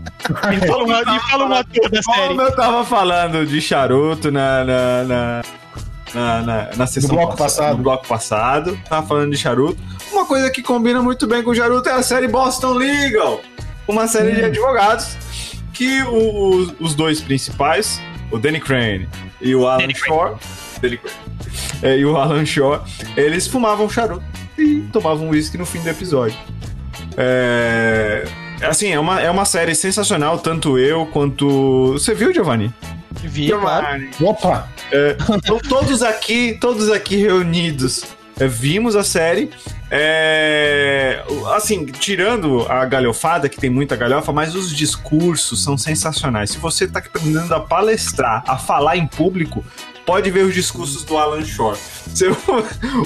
Me fala, uma, me fala um ator da série. Como eu tava falando de charuto na. na, na... Na, na, na sessão No bloco pass- passado. No bloco passado, tava falando de charuto. Uma coisa que combina muito bem com o charuto é a série Boston Legal. Uma série de advogados que o- os, os dois principais, o Danny Crane e o Alan Danny Crane. Shore, Danny Crane, é, e o Alan Shore, eles fumavam charuto e tomavam uísque no fim do episódio. É, assim, é uma, é uma série sensacional, tanto eu quanto. Você viu, Giovanni? Vi, claro. Giovanni. Opa! É, então, todos aqui, todos aqui reunidos, é, vimos a série. É, assim, tirando a galhofada, que tem muita galhofa, mas os discursos são sensacionais. Se você tá aprendendo a palestrar, a falar em público, pode ver os discursos do Alan Shore. Você-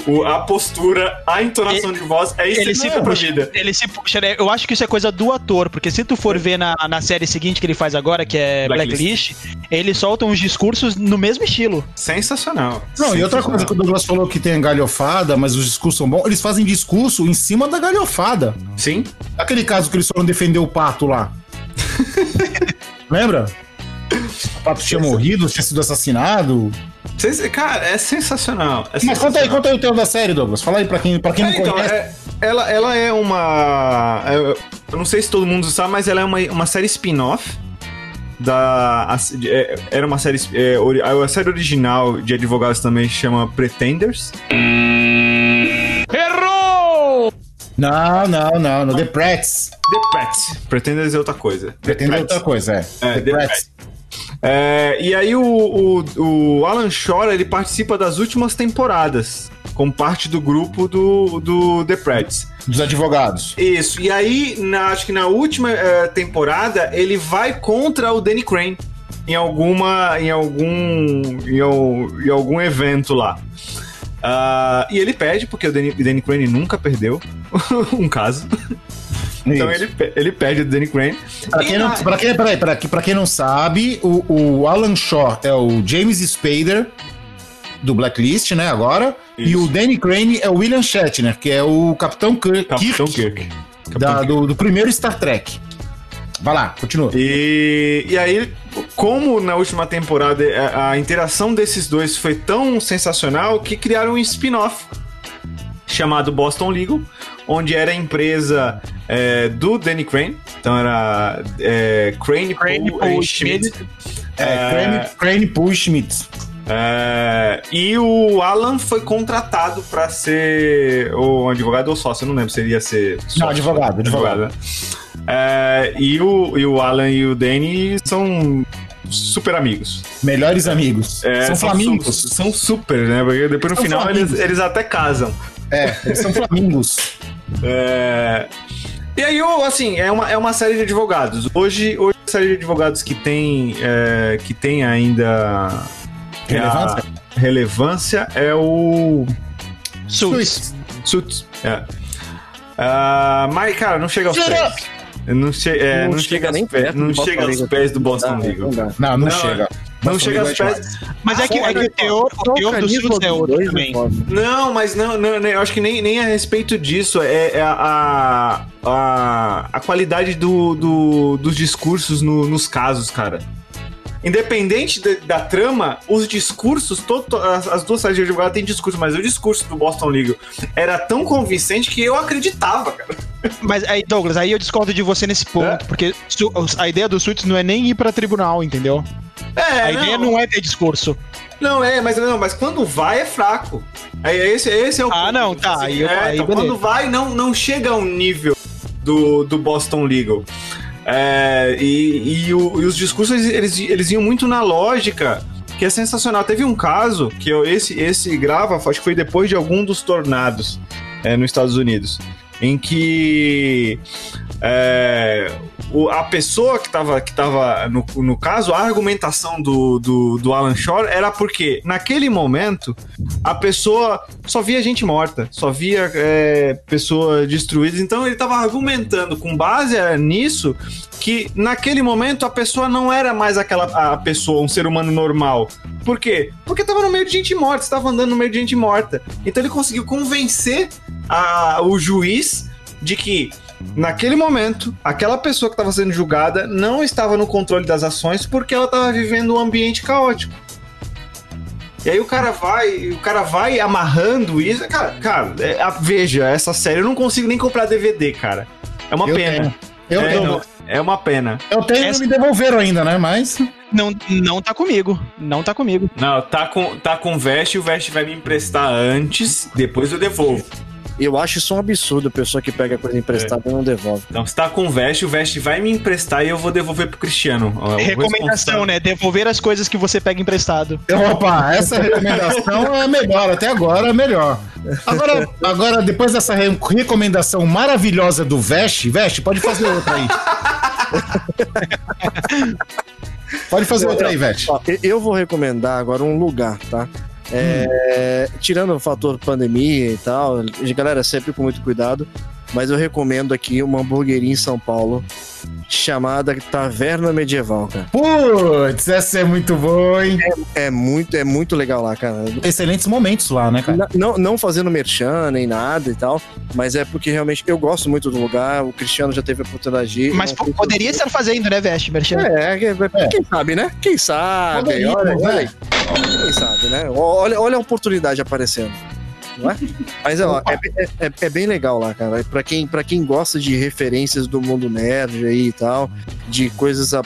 o- a postura, a entonação de voz, é Ele se, puxa, vida. ele se puxa, né? Eu acho que isso é coisa do ator, porque se tu for ver na, na série seguinte que ele faz agora, que é Blacklist. Blacklist, ele solta uns discursos no mesmo estilo. Sensacional. Não, e outra Sensacional. coisa que o Douglas falou que tem galhofada, mas os discursos são bons, eles fazem discurso em cima da galhofada. Sim, Aquele caso que eles foram defender o pato lá. Lembra? O pato tinha morrido, tinha sido assassinado. Cara, é sensacional. É Mas conta aí, sensacional. conta aí o teu da série, Douglas. Fala aí pra quem, pra quem não É, então, conhece. é- ela, ela é uma. é, eu não sei se todo mundo sabe, mas ela é uma, uma série spin-off. Da, a- de- é, era uma série. é, ori- a série original de advogados também chama Pretenders. Não, não, não, no The Prats. The Prats. Pretenders é outra coisa. The Pretende Prats. outra coisa, é. É, The The Prats. É, e aí o, o, o Alan Shore ele participa das últimas temporadas. Como parte do grupo do, do The Prats. Dos advogados. Isso, e aí, na- acho que na última eh, temporada, ele vai contra o Danny Crane em alguma. em algum. em, em algum evento lá. Ah, e ele perde, porque o Danny, Danny Crane nunca perdeu um caso. Então Isso. ele, ele perde o Danny Crane. Pra E quem, não, na- pra, quem, peraí, pra, pra quem não sabe, o, o Alan Shaw é o James Spader, do Blacklist, né, agora. E Isso. o Danny Crane é o William Shatner, que é o Capitão Kirk, Capitão Kirk, Kirk. da- Capitão do, do primeiro Star Trek. Vai lá, continua. E, e aí, como na última temporada a, a interação desses dois foi tão sensacional que criaram um spin-off chamado Boston Legal, onde era a empresa é, do Danny Crane. Então era é, Crane, Crane, e Schmidt. É, Crane, Crane Poole Schmidt. É, e o Alan foi contratado para ser ou advogado ou sócio, eu não lembro se ele ia ser sócio. Não, advogado, advogado. né? É, e, o, e o Alan e o Danny são super amigos. Melhores amigos. É, são flamingos. su- São super, né? Porque depois no São final eles, eles até casam. É, eles são flamingos. É, E aí, eu, assim, é uma, é uma série de advogados. Hoje, hoje a série de advogados que tem, é, que tem ainda Relevância? relevância é o Suits. Suits. É. Ah, mas, cara, não chega aos Shut pés. Não, che é, Não não, chega chega nem aos pés, perto não do Boston chega aos pés do Boston Legal. Não, não, Não, chega. Não chega aos é pés. Mas é que, é que o teor, o teor do Suits é outro é também. foda. Não, mas não, não, não, eu acho que nem, nem a respeito disso. É, é a, a, a qualidade do, do- dos discursos no- nos casos, cara. Independente da, da trama, os discursos, to- to- as, as duas séries de advogado têm discurso, mas o discurso do Boston Legal era tão convincente que eu acreditava, cara. Mas aí, Douglas, aí eu discordo de você nesse ponto, É? porque su- a ideia do Suits não é nem ir pra tribunal, entendeu? É, a ideia não é ter discurso. Não, é, mas não, mas quando vai é fraco. É, esse, esse é o Ah, não, tá, Assim, aí eu- é, aí então, quando vai, não, não chega ao nível do, do Boston Legal. É, e, e, o- e os discursos, eles, eles iam muito na lógica, que é sensacional. Teve um caso que eu, esse, esse grava, acho que foi depois de algum dos tornados é, nos Estados Unidos, em que é, o- a pessoa que estava que tava no, no caso, a argumentação do, do, do Alan Shore era porque, naquele momento, a pessoa só via gente morta, só via é, pessoas destruídas. Então ele estava argumentando com base nisso que naquele momento a pessoa não era mais aquela a pessoa, um ser humano normal. Por quê? Porque estava no meio de gente morta, estava andando no meio de gente morta. Então ele conseguiu convencer a- o juiz de que naquele momento aquela pessoa que estava sendo julgada não estava no controle das ações porque ela estava vivendo um ambiente caótico. E aí o cara vai, o cara vai amarrando isso. Cara, cara, é, a- veja, essa série eu não consigo nem comprar DVD, cara. É uma Eu pena. Eu é, tenho. não, é uma pena. Eu tenho Essa- não me devolveram ainda, né? Mas. Não, não tá comigo. Não tá comigo. Não, tá com, tá com o Vest e o Vest vai me emprestar antes, depois eu devolvo. Eu acho isso um absurdo, a pessoa que pega coisa emprestada e não devolve. Então, se tá com o Vest, o Vest vai me emprestar e eu vou devolver pro Cristiano. Recomendação, né? Devolver as coisas que você pega emprestado. Opa, essa recomendação é melhor, até agora é melhor. Agora, agora depois dessa re- recomendação maravilhosa do Veste, Veste, pode fazer outra aí. Pode fazer outra aí, Veste. Ó, e- eu vou recomendar agora um lugar, tá? É, Tirando o fator pandemia e tal, galera, sempre com muito cuidado, mas eu recomendo aqui uma hamburgueria em São Paulo chamada Taverna Medieval, cara. Putz, essa é muito boa, hein? É muito, é muito legal lá, cara. Excelentes momentos lá, né, cara? N- Não, não fazendo merchan nem nada e tal, mas é porque realmente eu gosto muito do lugar. O Cristiano já teve a oportunidade de ir. Mas não po- fui poderia estar fazendo, né, Veste, Merchan? É, é, quem sabe, né? Quem sabe? Poderíamos, olha, olha né? Quem sabe, né? Olha, olha a oportunidade aparecendo. Não é? Mas ó, é, é- é- é bem legal lá, cara. Pra quem, pra quem gosta de referências do mundo nerd aí e tal, de coisas a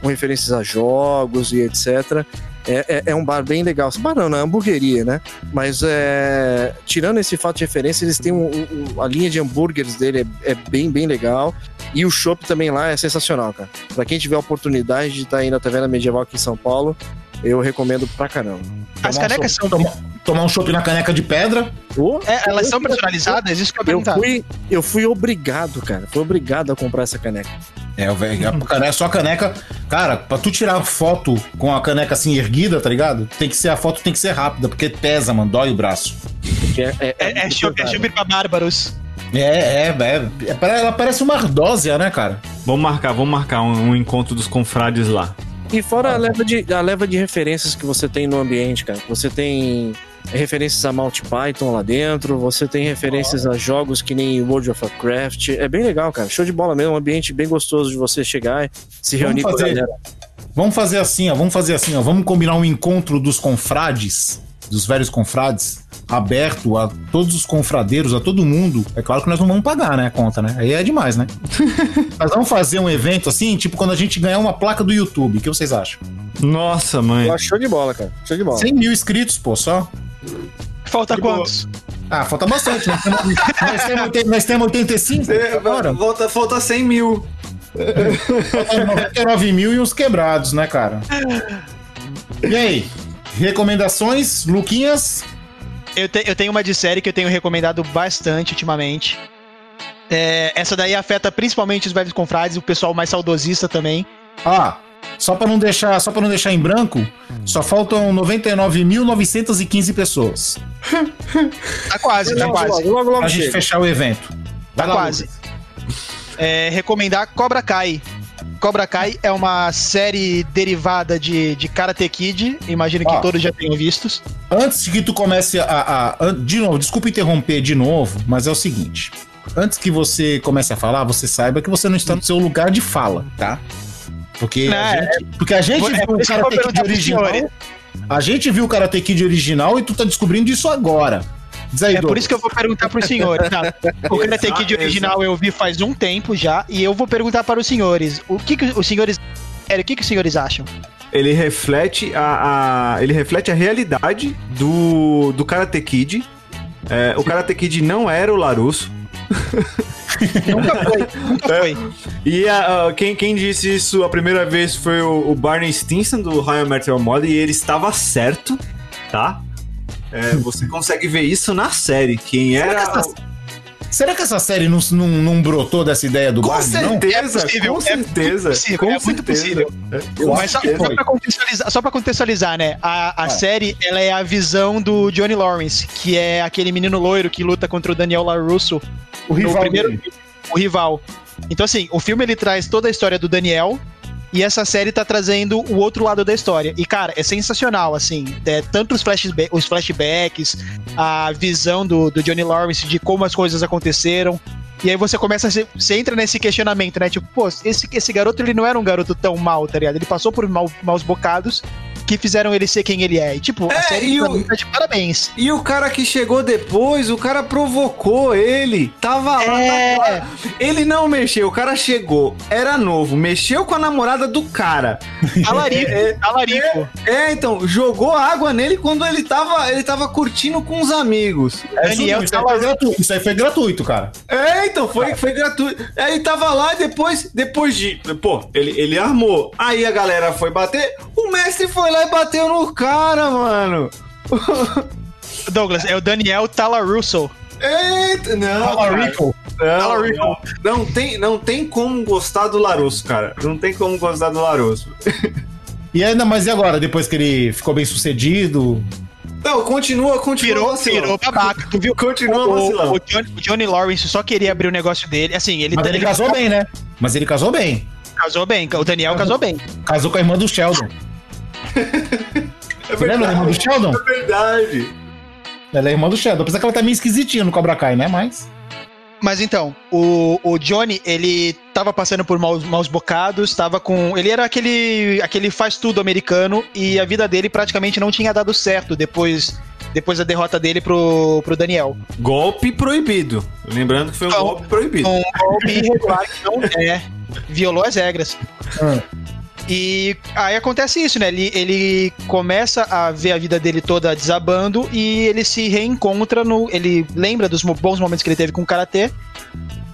com referências a jogos e etc. É, é- é um bar bem legal. Bar não, não é hamburgueria, né? Mas é, tirando esse fato de referência, eles têm um- um- a linha de hambúrgueres dele é, é bem, bem legal. E o chopp também lá é sensacional, cara. Pra quem tiver a oportunidade de estar aí na Taverna Medieval aqui em São Paulo, eu recomendo pra caramba. As Tomar um canecas chopp- são. Tomar, tomar um chopp na caneca de pedra. É, elas são personalizadas? Isso que eu ia Eu perguntar. fui, eu fui obrigado, cara. Fui obrigado a comprar essa caneca. É, o velho, a caneca, só a caneca. Cara, pra tu tirar foto com a caneca assim erguida, tá ligado? Tem que ser a foto tem que ser rápida, porque pesa, mano, dói o braço. É, é, É, é, é pra bárbaros. É, é, é, é, ela parece uma ardósia, né, cara? Vamos marcar, vamos marcar um, um encontro dos confrades lá. E fora a leva, de, a leva de referências que você tem no ambiente, cara. Você tem referências a Mount Python lá dentro, você tem referências a jogos que nem World of Warcraft. É bem legal, cara. Show de bola mesmo, um ambiente bem gostoso de você chegar e se Vamos reunir com a fazer- galera. Vamos fazer assim, ó. Vamos fazer assim, ó. Vamos combinar um encontro dos confrades, dos velhos confrades, aberto a todos os confradeiros, a todo mundo. É claro que nós não vamos pagar, né, a conta, né? Aí é demais, né? Mas vamos fazer um evento assim, tipo quando a gente ganhar uma placa do YouTube. O que vocês acham? Nossa, mãe. Eu acho show de bola, cara. Show de bola. 100 mil inscritos, pô, só. Falta De boa. quantos? Ah, falta bastante. Nós temos, nós temos, oitenta- nós temos 85 agora. Volta, falta 100 mil. Falta 99 mil e uns quebrados, né, cara? E aí? Recomendações, Luquinhas? Eu, te- eu tenho uma de série que eu tenho recomendado bastante ultimamente. É, essa daí afeta principalmente os velhos confrades, o pessoal mais saudosista também. Ah, só pra não deixar, só para não deixar em branco, só faltam 99.915 pessoas Tá quase, tá quase. logo, logo, logo pra gente fechar o evento. Tá quase. É, recomendar Cobra Kai. Cobra Kai é uma série derivada de, de Karate Kid. Imagino que Ó. todos já tenham vistos. Antes que tu comece a, a- an- De novo, desculpa interromper de novo, mas é o seguinte. Antes que você comece a falar, você saiba que você não está no seu lugar de fala, tá? Porque, Não, a, é- gente, porque a gente é viu o Karate Kid original. A gente viu o Karate Kid original e tu tá descobrindo isso agora. Diz aí, É por isso que eu vou perguntar para os senhores. Tá? O Karate Kid original eu vi faz um tempo já. E eu vou perguntar para os senhores. O que, que os senhores. Sério, o que, que os senhores acham? ele reflete a, a- ele reflete a realidade do, do Karate Kid. É, o Karate Kid não era o Larusso. Nunca foi, nunca foi. E a- a- quem, quem disse isso a primeira vez foi o, o Barney Stinson do How I Met Your Mother e ele estava certo, tá? É, você consegue ver isso na série. Quem Será era. que essa, será que essa série não, não, não brotou dessa ideia do Com não? certeza, É possível, com é certeza. possível, com é muito certeza. possível. Mas só, que só pra contextualizar, só pra contextualizar, né? A, a série, ela é a visão do Johnny Lawrence, que é aquele menino loiro que luta contra o Daniel LaRusso, O rival primeiro, o rival. Então, assim, o filme ele traz toda a história do Daniel e essa série tá trazendo o outro lado da história. E, cara, é sensacional, assim. É, tanto os, flashba os flashbacks, a visão do, do Johnny Lawrence de como as coisas aconteceram. E aí você começa Você entra nesse questionamento, né? Tipo, pô, esse, esse garoto ele não era um garoto tão mal, tá ligado? Ele passou por mal, maus bocados que fizeram ele ser quem ele é. E, tipo, É, a série o- tá de parabéns. E o cara que chegou depois, o cara provocou ele. Tava lá, É. tava lá. Ele não mexeu, o cara chegou, era novo, mexeu com a namorada do cara. Talarico, É, é, talarico. É, então, jogou água nele quando ele tava, ele tava curtindo com os amigos. É isso, Daniel isso, aí foi gratuito, isso aí foi gratuito, cara. É, então, foi, foi gratuito. Aí tava lá e depois, depois de. Pô, ele, ele armou. Aí a galera foi bater. O mestre foi lá e bateu no cara, mano. Douglas, é o Daniel Talarusso. Eita, não. Rico. Não, não, não tem, não tem como gostar do Larusso, cara. Não tem como gostar do Larusso. E ainda mais e agora, depois que ele ficou bem sucedido? Não, continua, continua Virou, vacilão. virou babaca. Tu viu? Continua O, vacilão. o Johnny, o Johnny Lawrence só queria abrir o negócio dele. Assim, ele, Mas ele casou bem, né? Mas ele casou bem. casou bem. O Daniel casou bem. Casou com a irmã do Sheldon. É Você lembra da irmã do Sheldon? É verdade. Ela é irmã do Sheldon. Apesar que ela tá meio esquisitinha no Cobra Kai, né? Mas. Mas então, o, o Johnny, ele tava passando por maus, maus bocados, tava com. Ele era aquele, aquele faz tudo americano e a vida dele praticamente não tinha dado certo depois, depois da derrota dele pro, pro Daniel. Golpe proibido. Lembrando que foi um Não. golpe proibido. Um golpe irregular que não é. Violou as regras. Ah. E aí acontece isso, né? Ele, ele começa a ver a vida dele toda desabando e ele se reencontra no. Ele lembra dos bons momentos que ele teve com o Karatê.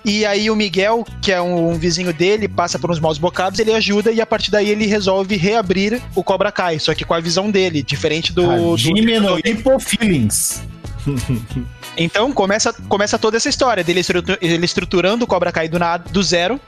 E aí o Miguel, que é um, um vizinho dele, passa por uns maus bocados, ele ajuda e a partir daí ele resolve reabrir o Cobra Kai, só que com a visão dele, diferente do. do Jimmy Hippo Feelings. então começa, começa toda essa história dele ele estruturando o Cobra Kai do, nada, do zero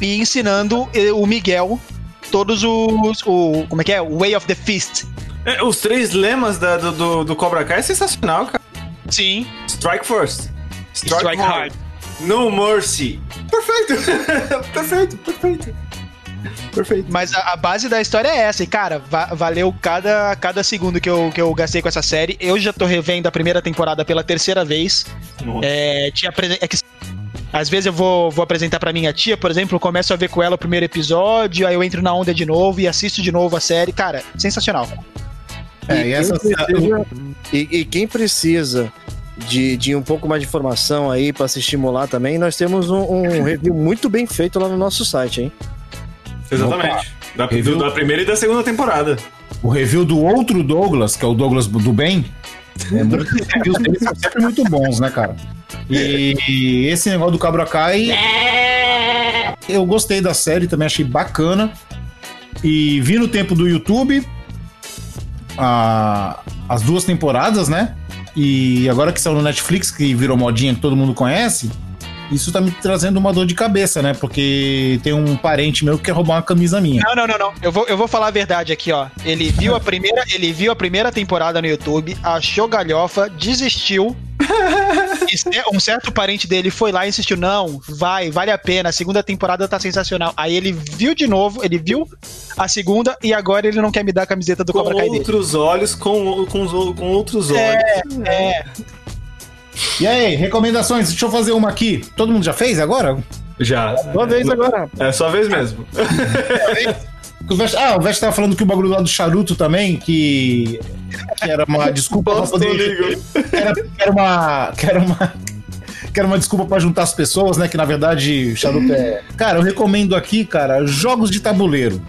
e ensinando eh, o Miguel todos os. O, como é que é? O Way of the Fist. É, os três lemas da- do, do, do Cobra Kai é sensacional, cara. Sim. Strike first. Strike, Strike hard. hard. No mercy. Perfeito. perfeito, perfeito. Perfeito. Mas a, a base da história é essa. E, cara, va- valeu cada, cada segundo que eu, que eu gastei com essa série. Eu já tô revendo a primeira temporada pela terceira vez. Nossa. É, tinha é que às vezes eu vou, vou apresentar pra minha tia, por exemplo, começo a ver com ela o primeiro episódio, aí eu entro na onda de novo e assisto de novo a série. Cara, sensacional. É, e essa. quem precisa, e, e quem precisa de, de um pouco mais de informação aí pra se estimular também, nós temos um, um review muito bem feito lá no nosso site, hein? Exatamente. Da, Review? da primeira e da segunda temporada. O review do outro Douglas, que é o Douglas do bem. É muito, os reviews dele são sempre muito bons, né, cara? E esse negócio do Cobra Kai. Eu gostei da série, também achei bacana. E vi no tempo do YouTube a- as duas temporadas, né? E agora que saiu no Netflix, que virou modinha que todo mundo conhece, isso tá me trazendo uma dor de cabeça, né? Porque tem um parente meu que quer roubar uma camisa minha. Não, não, não, não. Eu vou, eu vou falar a verdade aqui, ó. Ele viu a primeira, ele viu a primeira temporada no YouTube, achou galhofa, desistiu. E ce- um certo parente dele foi lá e insistiu: não, vai, vale a pena, a segunda temporada tá sensacional. Aí ele viu de novo, ele viu a segunda e agora ele não quer me dar a camiseta do Com Cobra Kai dele. outros olhos, com, com, com outros olhos. É, E aí, recomendações? Deixa eu fazer uma aqui. Todo mundo já fez agora? Já. Uma vez agora. É sua vez mesmo. O Vest- Ah, o Vest tava falando que o bagulho lá do charuto também, que, que era uma desculpa pra poder. Que era, que era uma. Que era uma. Que era uma desculpa pra juntar as pessoas, né? Que na verdade charuto é. Cara, eu recomendo aqui, cara, jogos de tabuleiro.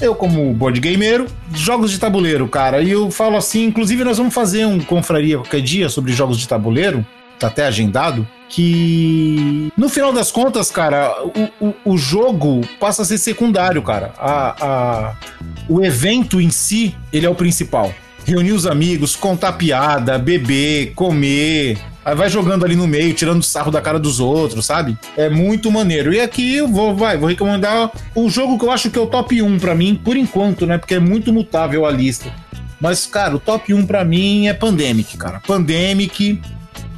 Eu, como board gameiro, jogos de tabuleiro, cara. E eu falo assim, inclusive nós vamos fazer um confraria qualquer dia sobre jogos de tabuleiro, tá até agendado. Que no final das contas, cara, o, o, o jogo passa a ser secundário, cara. A, a, o evento em si, ele é o principal. Reunir os amigos, contar piada, beber, comer, Aí vai jogando ali no meio, tirando sarro da cara dos outros, sabe? É muito maneiro. E aqui eu vou, vai, vou recomendar o jogo que eu acho que é o top 1 pra mim, por enquanto, né? Porque é muito mutável a lista. Mas, cara, o top 1 pra mim é Pandemic, cara. Pandemic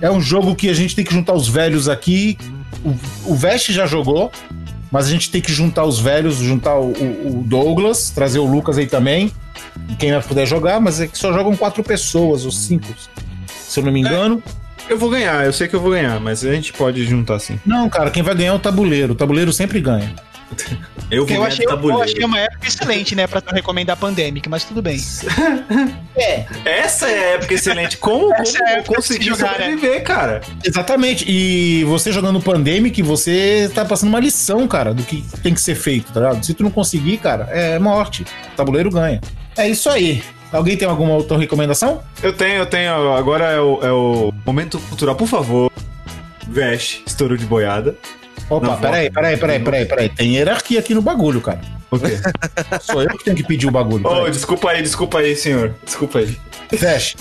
é um jogo que a gente tem que juntar os velhos aqui. O, o Vest já jogou, mas a gente tem que juntar os velhos, juntar o, o- Douglas, trazer o Lucas aí também. Quem vai puder jogar, mas é que só jogam quatro pessoas, ou cinco, se eu não me engano. Eu vou ganhar, eu sei que eu vou ganhar, mas a gente pode juntar assim. Não, cara, quem vai ganhar é o tabuleiro. O tabuleiro sempre ganha. Eu vou Eu achei, eu achei uma época excelente, né, pra tu recomendar Pandemic, mas tudo bem. Essa é a época excelente. Como, Essa como é jogar, né? sobreviver, cara? Exatamente. E você jogando Pandemic, você tá passando uma lição, cara, do que tem que ser feito, tá ligado? Se tu não conseguir, cara, é morte. O tabuleiro ganha. É isso aí. Alguém tem alguma outra recomendação? Eu tenho, eu tenho. Agora é o, é o momento cultural. Por favor, veste, estouro de boiada. Opa, peraí, peraí, peraí, peraí, peraí. Tem hierarquia aqui no bagulho, cara. O quê? Sou eu que tenho que pedir o bagulho. oh, desculpa aí, desculpa aí, senhor. Desculpa aí. Feche.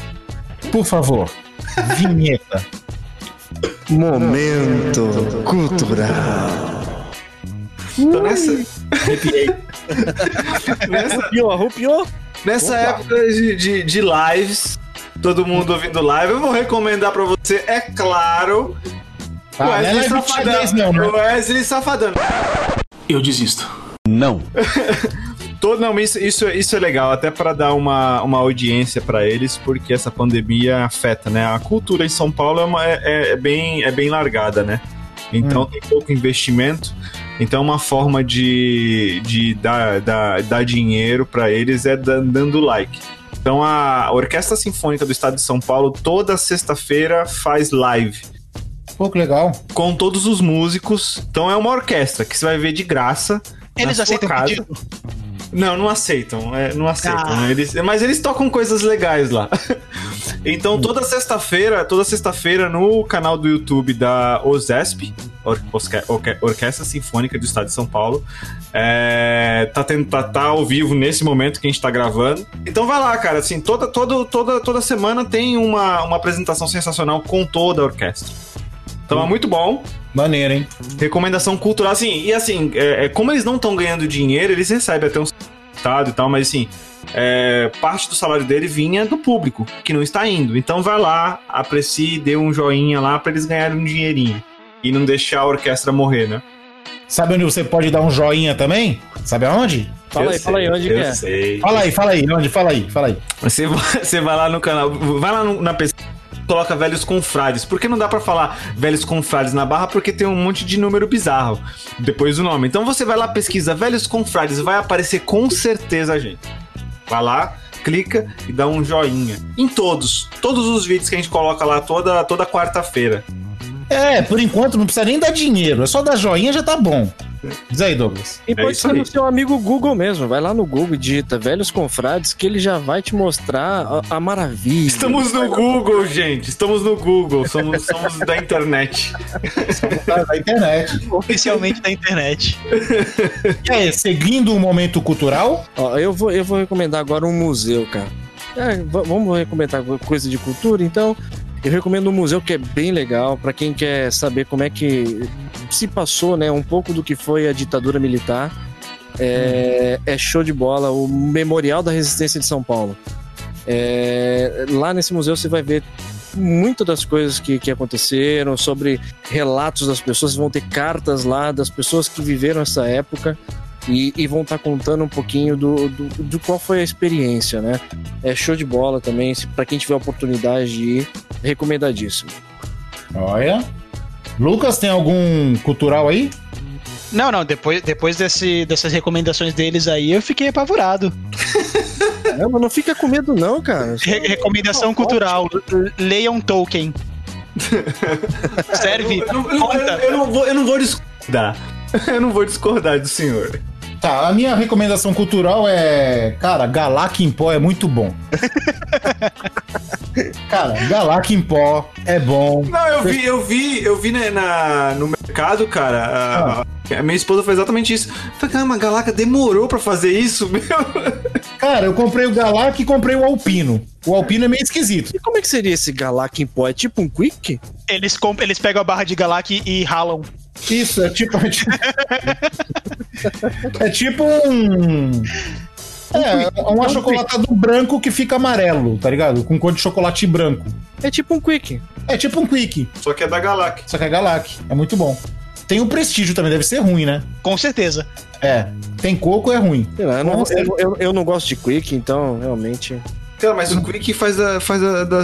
Por favor. Vinheta. Momento cultural. Então nessa, nessa, Arrupiou, arrupiou? nessa época de, de, de lives, todo mundo ouvindo live, eu vou recomendar pra você, é claro, Ah, não é Wesley Safadão. não, né? Wesley Safadão. Eu desisto. Todo, não, isso, isso, isso é legal, até para dar uma, uma audiência para eles, porque essa pandemia afeta, né? A cultura em São Paulo é, uma- é- é bem, é bem largada, né? Então tem pouco investimento. Então uma forma de, de dar, dar, dar dinheiro para eles é dan- dando like. Então a Orquestra Sinfônica do Estado de São Paulo toda sexta-feira faz live Pô, que legal. com todos os músicos. Então é uma orquestra que você vai ver de graça. Eles aceitam casa. pedido? Não, não aceitam. é, não aceitam. Ah. Eles, mas eles tocam coisas legais lá. então, toda sexta-feira, toda sexta-feira no canal do YouTube da OSESP, Or- Osque- Orque- Orquestra Sinfônica do Estado de São Paulo, é, tá, tendo, tá, tá ao vivo nesse momento que a gente tá gravando. Então vai lá, cara. Assim, toda, toda, toda, toda semana tem uma, uma apresentação sensacional com toda a orquestra. Então é muito bom. Maneiro, hein? Recomendação cultural, assim, e assim, é, é, como eles não estão ganhando dinheiro, eles recebem até um estado e tal, mas assim, é, parte do salário dele vinha do público, que não está indo. Então vai lá, aprecie, dê um joinha lá pra eles ganharem um dinheirinho. E não deixar a orquestra morrer, né? Sabe onde você pode dar um joinha também? Sabe aonde? Fala Eu aí, fala aí, sei, onde eu que é? sei. Fala aí, fala aí, onde? Fala aí, fala aí. Você vai, você vai lá no canal, vai lá no- na pesquisa, coloca velhos confrades. Por que não dá pra falar velhos confrades na barra? Porque tem um monte de número bizarro depois do nome. Então você vai lá, pesquisa velhos confrades, vai aparecer com certeza a gente. Vai lá, clica e dá um joinha. Em todos, todos os vídeos que a gente coloca lá toda, toda quarta-feira. É, por enquanto não precisa nem dar dinheiro, é só dar joinha já tá bom. Diz aí, Douglas. E pode isso ser no seu amigo Google mesmo. Vai lá no Google e digita Velhos Confrades que ele já vai te mostrar a, a maravilha. Estamos no Google, gente. Estamos no Google. Somos, somos da internet. Da, da internet. Oficialmente da internet. E aí, seguindo o momento cultural, Ó, eu, vou, eu vou recomendar agora um museu, cara. É, vamos recomendar coisa de cultura, então. Eu recomendo um museu que é bem legal para quem quer saber como é que se passou, né, um pouco do que foi a ditadura militar. É, é show de bola, o Memorial da Resistência de São Paulo. É, lá nesse museu você vai ver muitas das coisas que, que aconteceram, sobre relatos das pessoas, vão ter cartas lá das pessoas que viveram essa época e, e vão estar contando um pouquinho do, do, do qual foi a experiência, né? É show de bola também, pra quem tiver a oportunidade de ir, recomendadíssimo. olha. Lucas, tem algum cultural aí? Não, não, depois, depois desse, dessas recomendações deles aí, eu fiquei apavorado. Não, mas não fica com medo não, cara. Re- recomendação cultural: leiam Tolkien. Serve? Eu não, eu não- Conta. eu não vou, eu não vou discordar. Eu não vou discordar do senhor. Tá, a minha recomendação cultural é. Cara, Galac em pó é muito bom. cara, Galac em pó é bom. Não, eu vi, eu vi, eu vi na, na- no mercado, cara. A, a minha esposa fez exatamente isso. Falei, caramba, a Galaca demorou pra fazer isso, meu. Cara, eu comprei o Galac e comprei o Alpino. O Alpino é meio esquisito. E como é que seria esse Galac em pó? É tipo um Quick? Eles, comp- eles pegam a barra de Galac e ralam. Isso, é tipo. É tipo, é tipo um. É, um achocolatado branco que fica amarelo, tá ligado? Com cor de chocolate branco. É tipo um Quick. É tipo um Quick, Só que é da Galac. só que é Galac. É muito bom. Tem o prestígio também, deve ser ruim, né? Com certeza. É. Tem coco, é ruim. Lá, eu não, eu, eu- eu não gosto de Quick, então realmente. Cara, mas o Quick faz, a, faz da, da,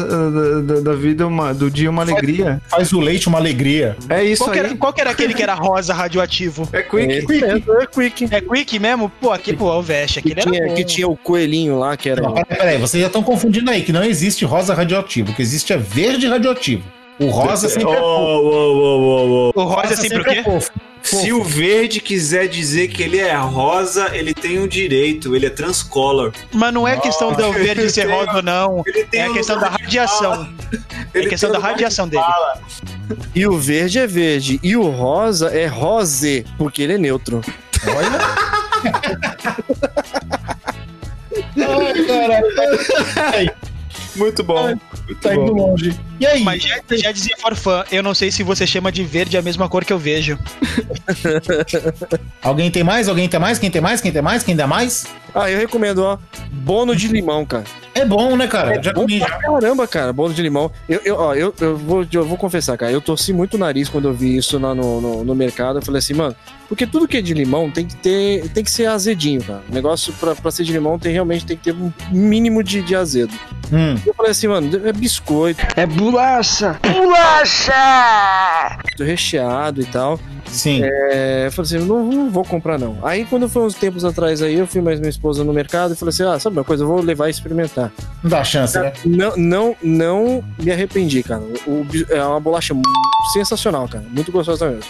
da- da vida, uma, do dia, uma alegria. Faz o leite uma alegria. É isso Qual que, aí. era, qual que era aquele que era rosa radioativo? É Quick. É, é, é Quick. É Quick mesmo? Pô, aqui, pô, o Veste, Que aquele era tinha, bom. que tinha o coelhinho lá, que era. Não, peraí, peraí, vocês já estão confundindo aí, que não existe rosa radioativo. O que existe é verde radioativo. O rosa sempre é fofo. Oh, oh, oh, oh, oh. O rosa é sempre o quê? fofo. Se o verde quiser dizer que ele é rosa, ele tem o direito, ele é transcolor. Mas não é questão do verde ser rosa ou não. É a questão da radiação. É Ele questão da radiação de dele. E o verde é verde. E o rosa é rose, porque ele é neutro. Ai, cara. Muito bom. Muito Tá indo bom. longe. E aí? Mas já, já dizia Forfã, eu não sei se você chama de verde a mesma cor que eu vejo. Alguém tem mais? Alguém tem mais? Quem tem mais? Quem tem mais? Quem dá mais? Ah, eu recomendo, ó. Bono de limão, cara. É bom, né, cara? Já Bom comi pra já. caramba, cara, bolo de limão. Eu, eu, ó, eu, eu, vou, eu vou confessar, cara, eu torci muito o nariz quando eu vi isso lá no, no, no mercado. Eu falei assim, mano, porque tudo que é de limão tem que ter, tem que ser azedinho, cara. O negócio pra, pra ser de limão tem realmente tem que ter um mínimo de, de azedo. Hum. Eu falei assim, mano, é biscoito, É bolacha! recheado e tal. Sim. É, eu falei assim, não, não vou comprar não. Aí quando foi uns tempos atrás aí, eu fui mais minha esposa no mercado e falei assim, ah, sabe uma coisa, eu vou levar e experimentar. Não dá chance, né? Não, não, não me arrependi, cara. O- é uma bolacha sensacional, cara. Muito gostosa mesmo.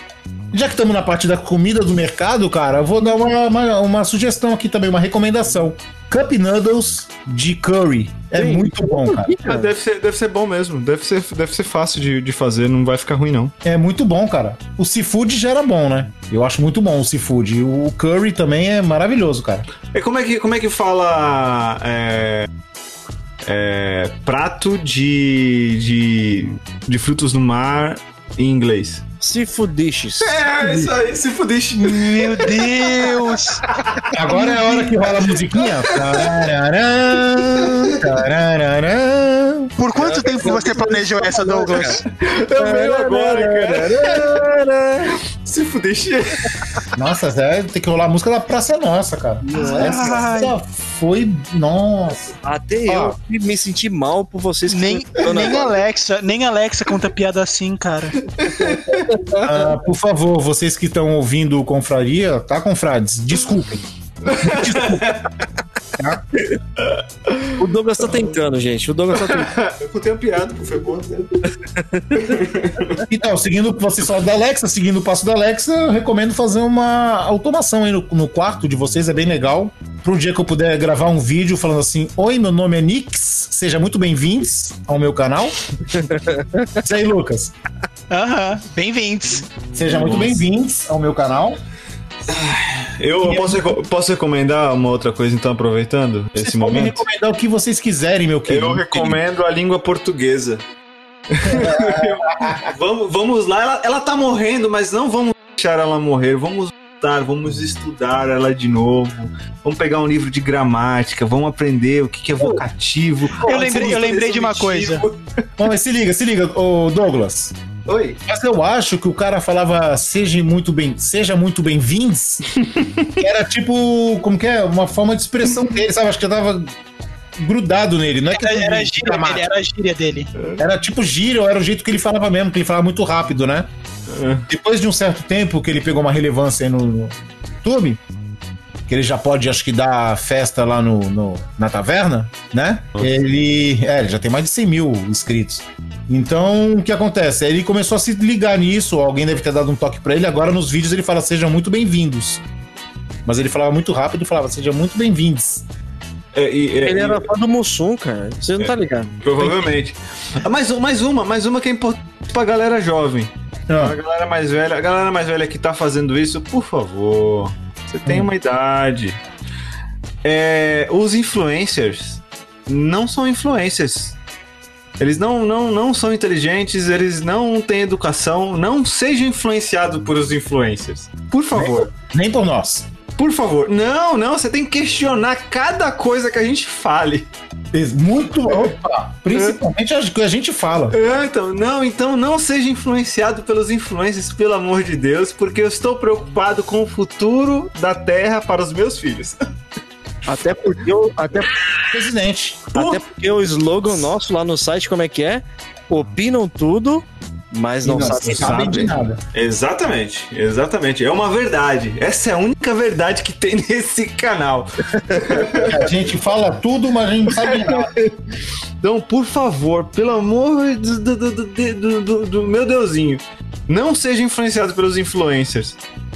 Já que estamos na parte da comida do mercado, cara, eu vou dar uma, uma, uma sugestão aqui também, uma recomendação. Cup Noodles de curry. É Sim. muito bom, cara. Ah, deve, ser, deve ser bom mesmo. Deve ser, deve ser fácil de, de fazer, não vai ficar ruim, não. É muito bom, cara. O seafood já era bom, né? Eu acho muito bom o seafood. O curry também é maravilhoso, cara. E como é que, como é que fala é, é, prato de, de, de frutos do mar em inglês? Seafood dishes. É, isso aí, se fudiste. Meu Deus! Agora é a hora que rola a musiquinha. Por quanto tempo você planejou essa, Douglas? Eu veio agora, cara. Se fudiste. Nossa, é, tem que rolar a música da Praça Nossa, cara. Essa foi. Nossa. Até Ó. eu me senti mal por vocês que Nem, nem agora. Alexa, nem Alexa conta piada assim, cara. Ah, por favor, vocês que estão ouvindo o Confraria, tá, confrades? Desculpem. O Douglas tá tentando, gente. O Douglas tá tentando. Eu contei uma piada, pô, foi bom. Então, seguindo o que vocês falam da Alexa, seguindo o passo da Alexa, eu recomendo fazer uma automação aí no, no quarto de vocês, é bem legal. Para um dia que eu puder gravar um vídeo falando assim: Oi, meu nome é Nix, seja muito bem-vindos ao meu canal. Isso aí, Lucas. Aham, bem-vindos. Seja muito bem-vindos ao meu canal. Eu posso, posso recomendar uma outra coisa, então, aproveitando Vocês esse podem momento? recomendar o que vocês quiserem, meu querido. Eu recomendo a língua portuguesa. vamos, vamos lá, ela, ela tá morrendo, mas não vamos deixar ela morrer. Vamos lutar, vamos estudar ela de novo. Vamos pegar um livro de gramática, vamos aprender o que, que é vocativo. Eu lembrei, eu lembrei de uma coisa. Não, mas se liga, se liga, ô Douglas. Oi. Mas eu acho que o cara falava seja muito bem, seja muito bem-vindos. era tipo, como que é? Uma forma de expressão dele, sabe? Acho que eu tava grudado nele, não é que Era, era a gíria dele, era a gíria dele. Era tipo gíria, ou era o jeito que ele falava mesmo, que ele falava muito rápido, né? É. Depois de um certo tempo que ele pegou uma relevância aí no, no YouTube, que ele já pode, acho que, dar festa lá no, no- na taverna, né? Ele, é, ele já tem mais de 100 mil inscritos. Então, o que acontece? Ele começou a se ligar nisso, alguém deve ter dado um toque pra ele, agora nos vídeos ele fala, sejam muito bem-vindos. mas ele falava muito rápido e falava, sejam muito bem-vindos. É, é, Ele era fã do Mussum, cara. Você não tá ligado. Provavelmente. Ah, Mais, mais uma, mais uma que é importante pra galera jovem. Ah. A galera mais velha, a galera mais velha que tá fazendo isso, por favor. Você tem uma idade. É, os influencers não são influencers. Eles não, não, não são inteligentes, eles não têm educação. Não seja influenciado por os influencers. Por favor. Nem por nós. Por favor. Não, não, você tem que questionar cada coisa que a gente fale. Muito. Opa, principalmente as que a gente fala. Ah, Então, não, então não seja influenciado pelos influencers, pelo amor de Deus, porque eu estou preocupado com o futuro da Terra para os meus filhos. Até porque, eu, até, Presidente. até porque o slogan nosso lá no site, como é que é? Opinam tudo, mas não, E sabem sabem de nada. Exatamente, exatamente. É uma verdade. Essa é a única verdade que tem nesse canal. A gente fala tudo, mas a gente não sabe de nada. Então, por favor, pelo amor do, do, do, do- do- do meu deusinho, não seja influenciado pelos influencers.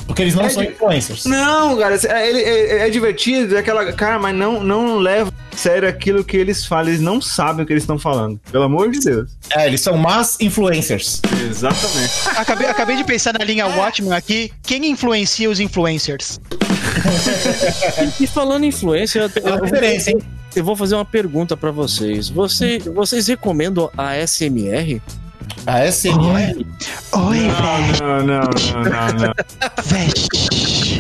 Porque eles não É são de- influencers. Não, cara, é, é- é divertido, é aquela. Cara, mas não, não leva a sério aquilo que eles falam. Eles não sabem o que eles estão falando. Pelo amor de Deus. É, eles são más influencers. Exatamente. Acabei, acabei de pensar na linha Watchmen aqui. Quem influencia os influencers? E falando em influência, eu, É eu- diferença, hein? eu vou fazer uma pergunta pra vocês. Você, vocês recomendam a SMR? A SMR. Oi, Não, não, não, não, não. Veste.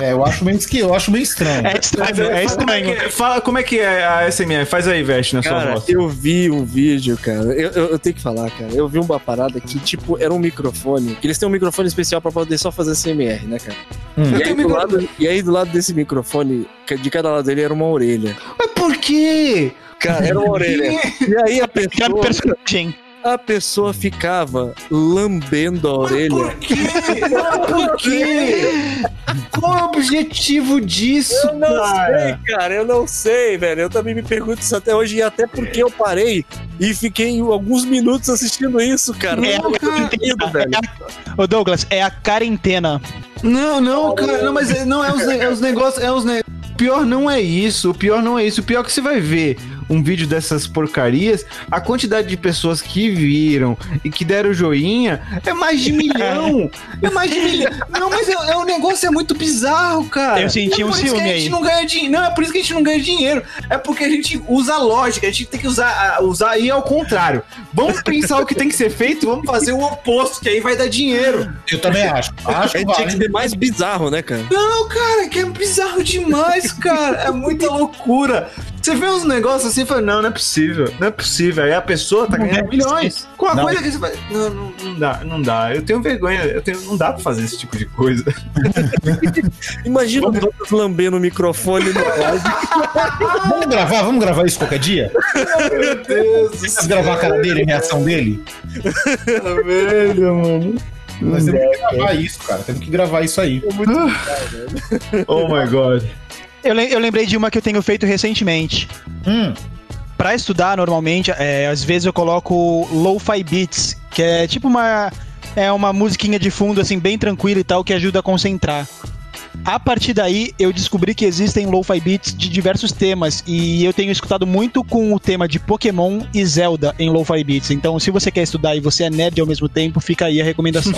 É, eu acho meio, eu acho meio estranho. É estranho, é Como é, estranho. que, fala como é que é a SMR? Faz aí, Veste, na sua Cara, voz. eu vi um vídeo, cara. Eu, eu, eu tenho que falar, cara. Eu vi uma parada que, tipo, era um microfone. Que eles têm um microfone especial pra poder só fazer CMR, né, cara? Hum. E, aí, do lado, e aí, do lado desse microfone, de cada lado dele era uma orelha. Mas por quê? Cara, era uma orelha. E aí a pessoa, personagem. A pessoa ficava lambendo a orelha. Por quê? Por quê? Qual é o objetivo disso, Eu não cara? sei, cara, eu não sei, velho. Eu também me pergunto isso até hoje, e até porque eu parei e fiquei alguns minutos assistindo isso, cara. É, não cara, entendo, velho. Ô Douglas, é a quarentena. Não, não, cara, não, mas é- não é os, é os negócios, é os ne... O pior não é isso, o pior não é isso. O pior é que você vai ver um vídeo dessas porcarias, a quantidade de pessoas que viram e que deram joinha é mais de milhão. É mais de milhão. Não, mas é, é um negócio é muito bizarro, cara. Eu senti é um por isso que ciúme a gente aí. não ganha dinheiro. Não, é por isso que a gente não ganha dinheiro. É porque a gente usa lógica, a gente tem que usar, usar aí ao contrário. Vamos pensar o que tem que ser feito, vamos fazer o oposto, que aí vai dar dinheiro. Eu também acho. Acho É, que tinha que ser mais bizarro, né, cara? Não, cara, que é bizarro demais, cara. É muita loucura. Você vê uns negócios assim e fala, não, não é possível, não é possível. Aí a pessoa tá Não ganhando é milhões. Com a Não. coisa que você fala, não, não, não dá, não dá. Eu tenho vergonha, eu tenho, não dá pra fazer esse tipo de coisa. Imagina o Douglas lambendo o microfone no live. Vamos gravar, vamos gravar isso qualquer dia? Meu Deus Vamos gravar a cara dele, a reação dele? céu, velho, mano. Nós temos que gravar isso, cara. Temos que gravar isso aí. Oh my god. Eu, eu lembrei de uma que eu tenho feito recentemente. Hum, Pra estudar, normalmente, é, às vezes eu coloco lo-fi beats, que é tipo uma é uma musiquinha de fundo assim bem tranquila e tal que ajuda a concentrar. A partir daí, eu descobri que existem lo-fi beats de diversos temas e eu tenho escutado muito com o tema de Pokémon e Zelda em lo-fi beats. Então, se você quer estudar e você é nerd ao mesmo tempo, fica aí a recomendação.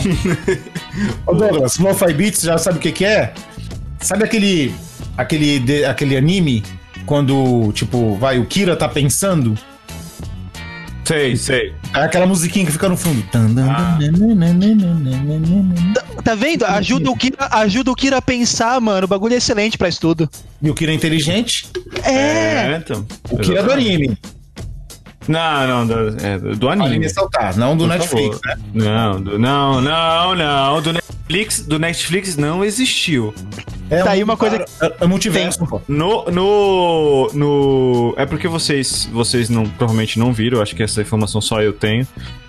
Ô Douglas, Lo-Fi Beats, já sabe o que que é? Sabe aquele aquele de- aquele anime quando, tipo, vai, o Kira tá pensando? Sei, sei. É aquela musiquinha que fica no fundo. tá vendo? Ajuda o Kira, ajuda o Kira a pensar, mano. O bagulho é excelente pra estudo. E o Kira é inteligente? É. então. O Kira é do anime. Não, não, do, é, do do Anime anime. saltar, não do Por Netflix, favor. né? Não, do, não, não, não. Do Netflix, do Netflix não existiu. É Tá aí uma coisa É, é multiverso, pô. No, no, no. É porque vocês, vocês não, provavelmente não viram, acho que essa informação só eu tenho.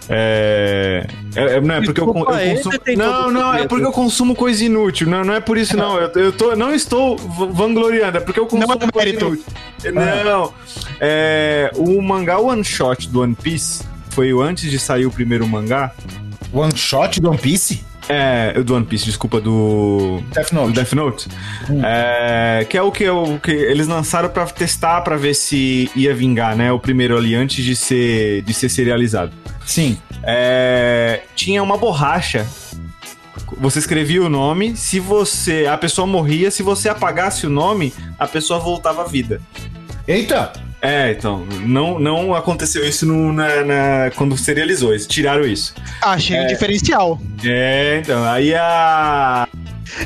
É. é- é- não é porque eu, eu consumo. Não, não, é porque eu consumo coisa inútil. Não, não é por isso, não. Eu, eu tô, não estou vangloriando, é porque eu consumo Não é coisa inútil. Não. É, o mangá One Shot do One Piece foi o antes de sair o primeiro mangá. One Shot do One Piece? É, do One Piece, desculpa, do. Death Note. Death Note. É, que é o que, o que eles lançaram pra testar pra ver se ia vingar, né? O primeiro ali, antes de ser, de ser serializado. Sim. É, tinha uma borracha. Você escrevia o nome, se você. A pessoa morria, se você apagasse o nome, a pessoa voltava à vida. Eita! É, então, não, não aconteceu isso no, na, na- quando serializou, eles tiraram isso. Achei um diferencial. É, então, aí a.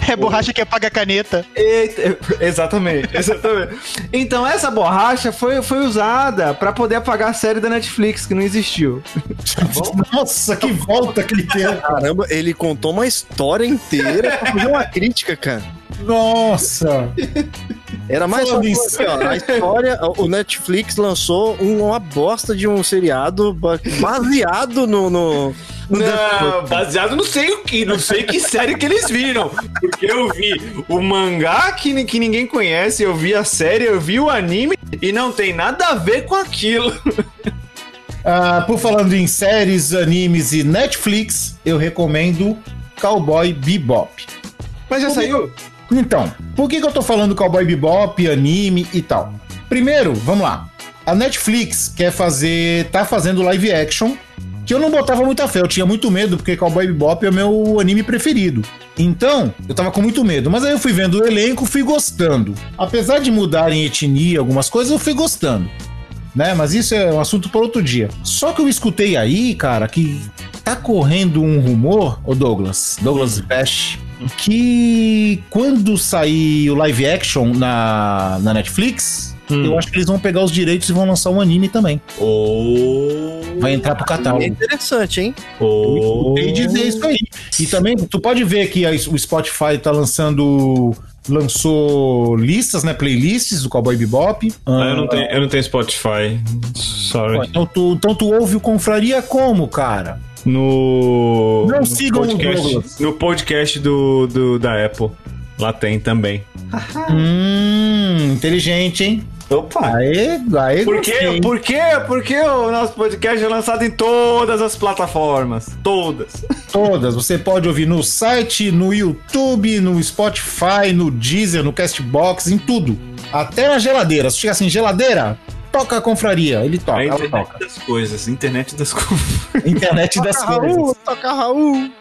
É borracha que apaga a caneta. Eita, exatamente, exatamente. Então, essa borracha foi, foi usada pra poder apagar a série da Netflix, que não existiu. Nossa, que volta que ele teve. Caramba, ele contou uma história inteira pra fazer uma crítica, cara. Nossa! Era mais Falando nisso. assim, ó, a história, o Netflix lançou um- uma bosta de um seriado ba- baseado no, no, Não, baseado não sei o que, não sei que série que eles viram. Porque eu vi o mangá que, que ninguém conhece, eu vi a série, eu vi o anime e não tem nada a ver com aquilo. Ah, por falando em séries, animes e Netflix, eu recomendo Cowboy Bebop. Mas já saiu? Então, por que, que eu tô falando Cowboy Bebop, anime e tal? Primeiro, vamos lá. A Netflix quer fazer. tá fazendo live action. Que eu não botava muita fé, eu tinha muito medo, porque Cowboy Bebop é o meu anime preferido. Então, eu tava com muito medo. Mas aí eu fui vendo o elenco, fui gostando. Apesar de mudarem etnia, algumas coisas, eu fui gostando. Né? Mas isso é um assunto para outro dia. Só que eu escutei aí, cara, que tá correndo um rumor, ô Douglas, Douglas Bash, que quando sair o live action na, na Netflix, Hum. eu acho que eles vão pegar os direitos e vão lançar um anime também. Oh. Vai entrar pro É catálogo. interessante, hein? Oh. Tem dizer isso aí. E também, tu pode ver que a- o Spotify tá lançando. Lançou listas, né? Playlists do Cowboy Bebop. Ah, eu, não tenho, eu não tenho Spotify. Sorry. Então tu, então tu ouve o Confraria como, cara? No. Não no sigam o podcast, Douglas. No podcast do, do, da Apple. Lá tem também. Hum, inteligente, hein? Opa! Aê, aê, Por quê? Por quê? Porque o nosso podcast é lançado em todas as plataformas. Todas. Todas. Você pode ouvir no site, no YouTube, no Spotify, no Deezer, no Castbox, em tudo. Até na geladeira. Se chega assim, geladeira, toca a confraria. Ele toca, a ela internet toca. das coisas. Internet das coisas. Internet das Toca coisas. Raul, toca Raul.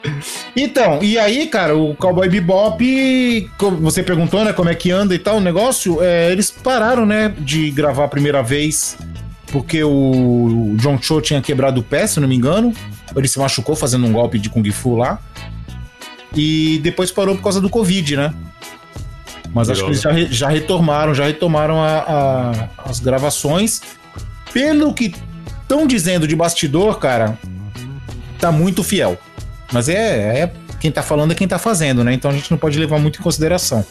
Então, e aí, cara, o Cowboy Bebop, como você perguntou, né, como é que anda e tal, o negócio, é, eles pararam, né, de gravar a primeira vez, porque o John Cho tinha quebrado o pé, se não me engano, ele se machucou fazendo um golpe de Kung Fu lá, e depois parou por causa do Covid, né? Mas acho que eles já, re- já retomaram, já retomaram a- a- as gravações. Pelo que estão dizendo de bastidor, cara, tá muito fiel. Mas é, é- quem tá falando é quem tá fazendo, né? Então a gente não pode levar muito em consideração.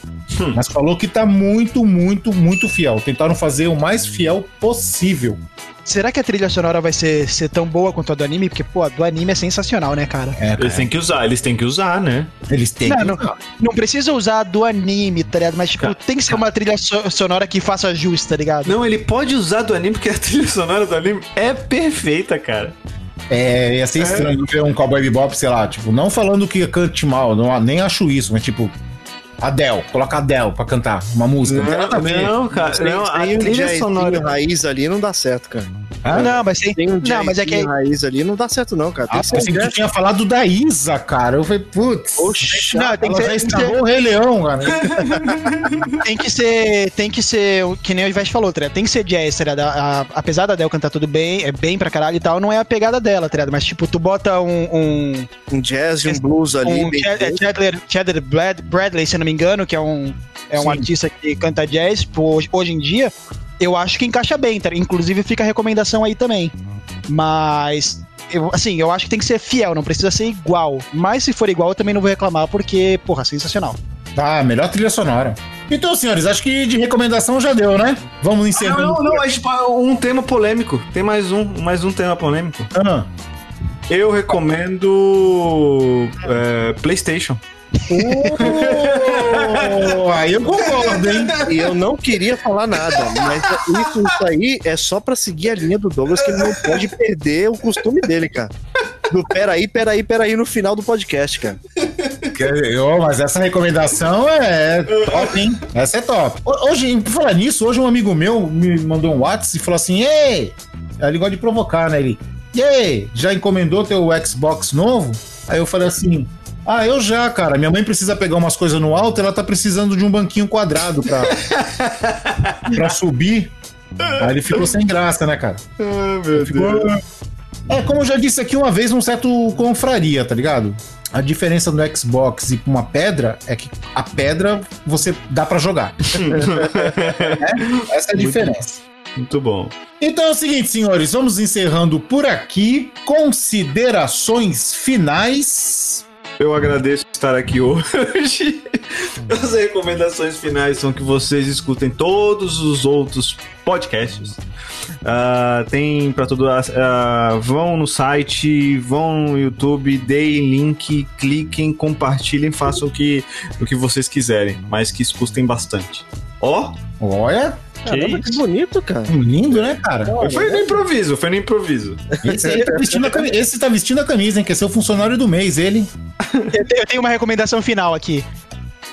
Mas falou que tá muito, muito, muito fiel. Tentaram fazer o mais fiel possível. Será que a trilha sonora vai ser, ser tão boa quanto a do anime? Porque, pô, a do anime é sensacional, né, cara? É, Eles cara, têm que usar, eles têm que usar, né? eles têm. Não, que- não, não precisa usar a do anime, tá ligado? Mas, tipo, Cara, tem que ser uma trilha so- sonora que faça jus, tá ligado? Não, ele pode usar do anime, porque a trilha sonora do anime é perfeita, cara. É, ia ser estranho ver um Cowboy Bebop, sei lá, tipo, não falando que cante mal, não, nem acho isso, mas tipo, Adele, coloca Adele pra cantar uma música. Não, tem a ver. não, cara. Sem, Não, a sem um trilha sonora. raiz ali não dá certo, cara. Ah, Não, mas tem. Tem um Não, mas é que. raiz ali não dá certo não, cara. Tem Ah, que ser pensei um que tu tinha falado da Isa, cara. Eu falei, putz. Oxi. Não, tem que ela já ser. estragou o Rei Leão, cara. Tem que ser. Tem que ser. o Que nem o Ivete falou, tá ligado? Tem que ser jazz, tá ligado? A- a- apesar da Adele cantar tudo bem, é bem pra caralho e tal, não é a pegada dela, tá ligado? Mas, tipo, tu bota um. um Um jazz e um blues ali. um Chad- Brad- Bradley, se não me engano, que é um, é um Sim. artista que canta jazz pô, hoje, hoje em dia, eu acho que encaixa bem, tá? Inclusive fica a recomendação aí também. Mas, eu, assim, eu acho que tem que ser fiel, não precisa ser igual. Mas se for igual, eu também não vou reclamar, porque, porra, sensacional. Tá, melhor trilha sonora. Então, senhores, acho que de recomendação já deu, né? Vamos Não, encerrando. não, não, mas tipo, um tema polêmico. Tem mais um, mais um tema polêmico. Ah, Eu recomendo é, PlayStation. Oh, aí eu concordo, hein? E eu não queria falar nada, mas isso, isso aí é só pra seguir a linha do Douglas, que ele não pode perder o costume dele, cara. Do peraí, peraí, peraí no final do podcast, cara. Ô, mas essa recomendação é top, hein? Essa é top. Ho- Hoje, por falar nisso, hoje um amigo meu me mandou um WhatsApp e falou assim: Ei! Ele gosta de provocar, né? Ele, e aí, já encomendou teu Xbox novo? Aí eu falei assim. Ah, eu já, cara. Minha mãe precisa pegar umas coisas no alto, ela tá precisando de um banquinho quadrado pra, pra subir. Aí ele ficou sem graça, né, cara? Ah, meu Ficou- É, como eu já disse aqui uma vez, um certo confraria, tá ligado? A diferença do Xbox e com uma pedra é que a pedra você dá pra jogar. É, Essa é a diferença. Muito bom. Então é o seguinte, senhores, vamos encerrando por aqui. Considerações finais. Eu agradeço estar aqui hoje. As recomendações finais são que vocês escutem todos os outros podcasts. Ah, tem pra tudo. ah, vão no site, vão no YouTube, deem link, cliquem, compartilhem, façam o que, o que vocês quiserem, mas que escutem bastante. Ó, Olha, Caramba, que bonito, cara. lindo, né, cara? foi no improviso, foi no improviso. Esse, aí tá vestindo a camisa, esse tá vestindo a camisa, hein? Quer ser o funcionário do mês, ele. Eu te- eu tenho uma recomendação final aqui.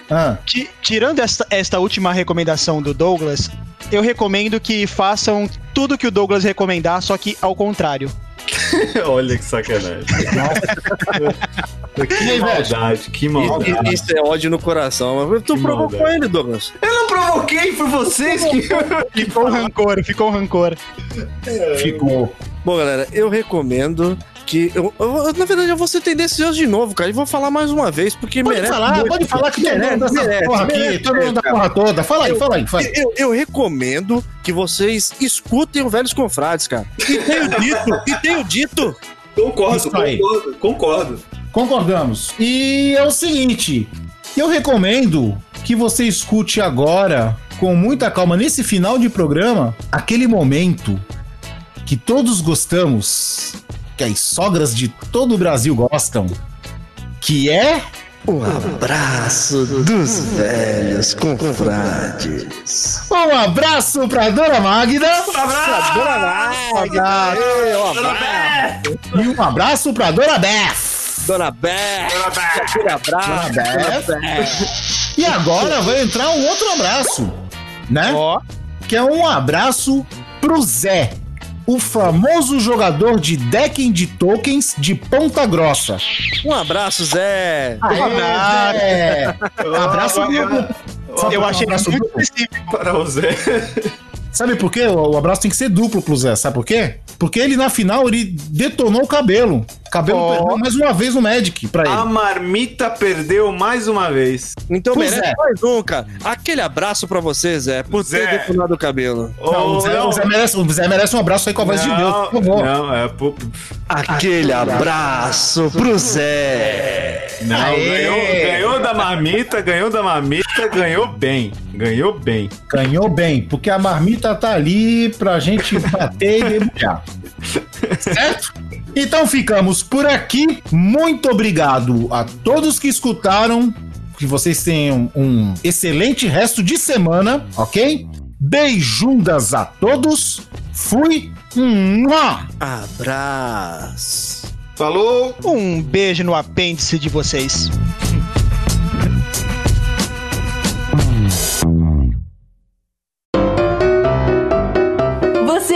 Ah, Ti- Tirando esta, esta última recomendação do Douglas, eu recomendo que façam tudo que o Douglas recomendar, só que ao contrário. Olha que sacanagem. que aí, velho? maldade, que maldade. Isso é ódio no coração. Mas Tu Que provocou maldade. ele, Douglas. Eu não provoquei, foi vocês que. Ficou um rancor, ficou um rancor. ficou. Bom, galera, eu recomendo que. Eu, eu- na verdade, eu vou ser tendencioso de novo, cara. E vou falar mais uma vez, porque Pode merece. falar, muito. pode falar que todo Merece, mundo dessa merece, porra aqui, merece, todo mundo da porra toda. Fala aí, fala aí, fala aí. Eu, eu recomendo que vocês escutem o Velhos Confrades, cara. E tenho dito, e tenho dito. Concordo, concordo, concordo. Concordamos. E é o seguinte, eu recomendo que você escute agora, com muita calma, nesse final de programa, aquele momento que todos gostamos, que as sogras de todo o Brasil gostam, que é... Um abraço dos velhos confrades. Um abraço pra Dona Magda. E um abraço pra Dona Beth. Dona Beth, aquele abraço. Dona Beth. E agora vai entrar um outro abraço, né? Ó, Que é um abraço pro Zé, o famoso jogador de decking de tokens de Ponta Grossa. Um abraço, Zé. Aê, Zé! Abraço duplo. Sabe eu por que achei um abraço muito duplo? específico. Para o Zé. Sabe por quê? O o abraço tem que ser duplo pro Zé. Sabe por quê? Porque ele, na final, ele detonou o cabelo. O cabelo Ó. perdeu mais uma vez no Magic pra ele. A marmita perdeu mais uma vez. Então Pois merece é. mais um, cara. Aquele abraço pra você, Zé, por Zé. ter detonado o cabelo. Não, o, Zé, o Zé merece, o Zé merece um abraço aí com a voz de Deus, por favor. Não, é. Aquele abraço pro Zé. Não, Aê. ganhou, ganhou da marmita, ganhou da marmita, ganhou bem. Ganhou bem. Ganhou bem, porque a marmita tá ali pra gente bater e debulhar. certo? Então ficamos por aqui. Muito obrigado a todos que escutaram. Que vocês tenham um excelente resto de semana, ok? Beijundas a todos. Fui. Mua! Abraço. Falou! Um beijo no apêndice de vocês.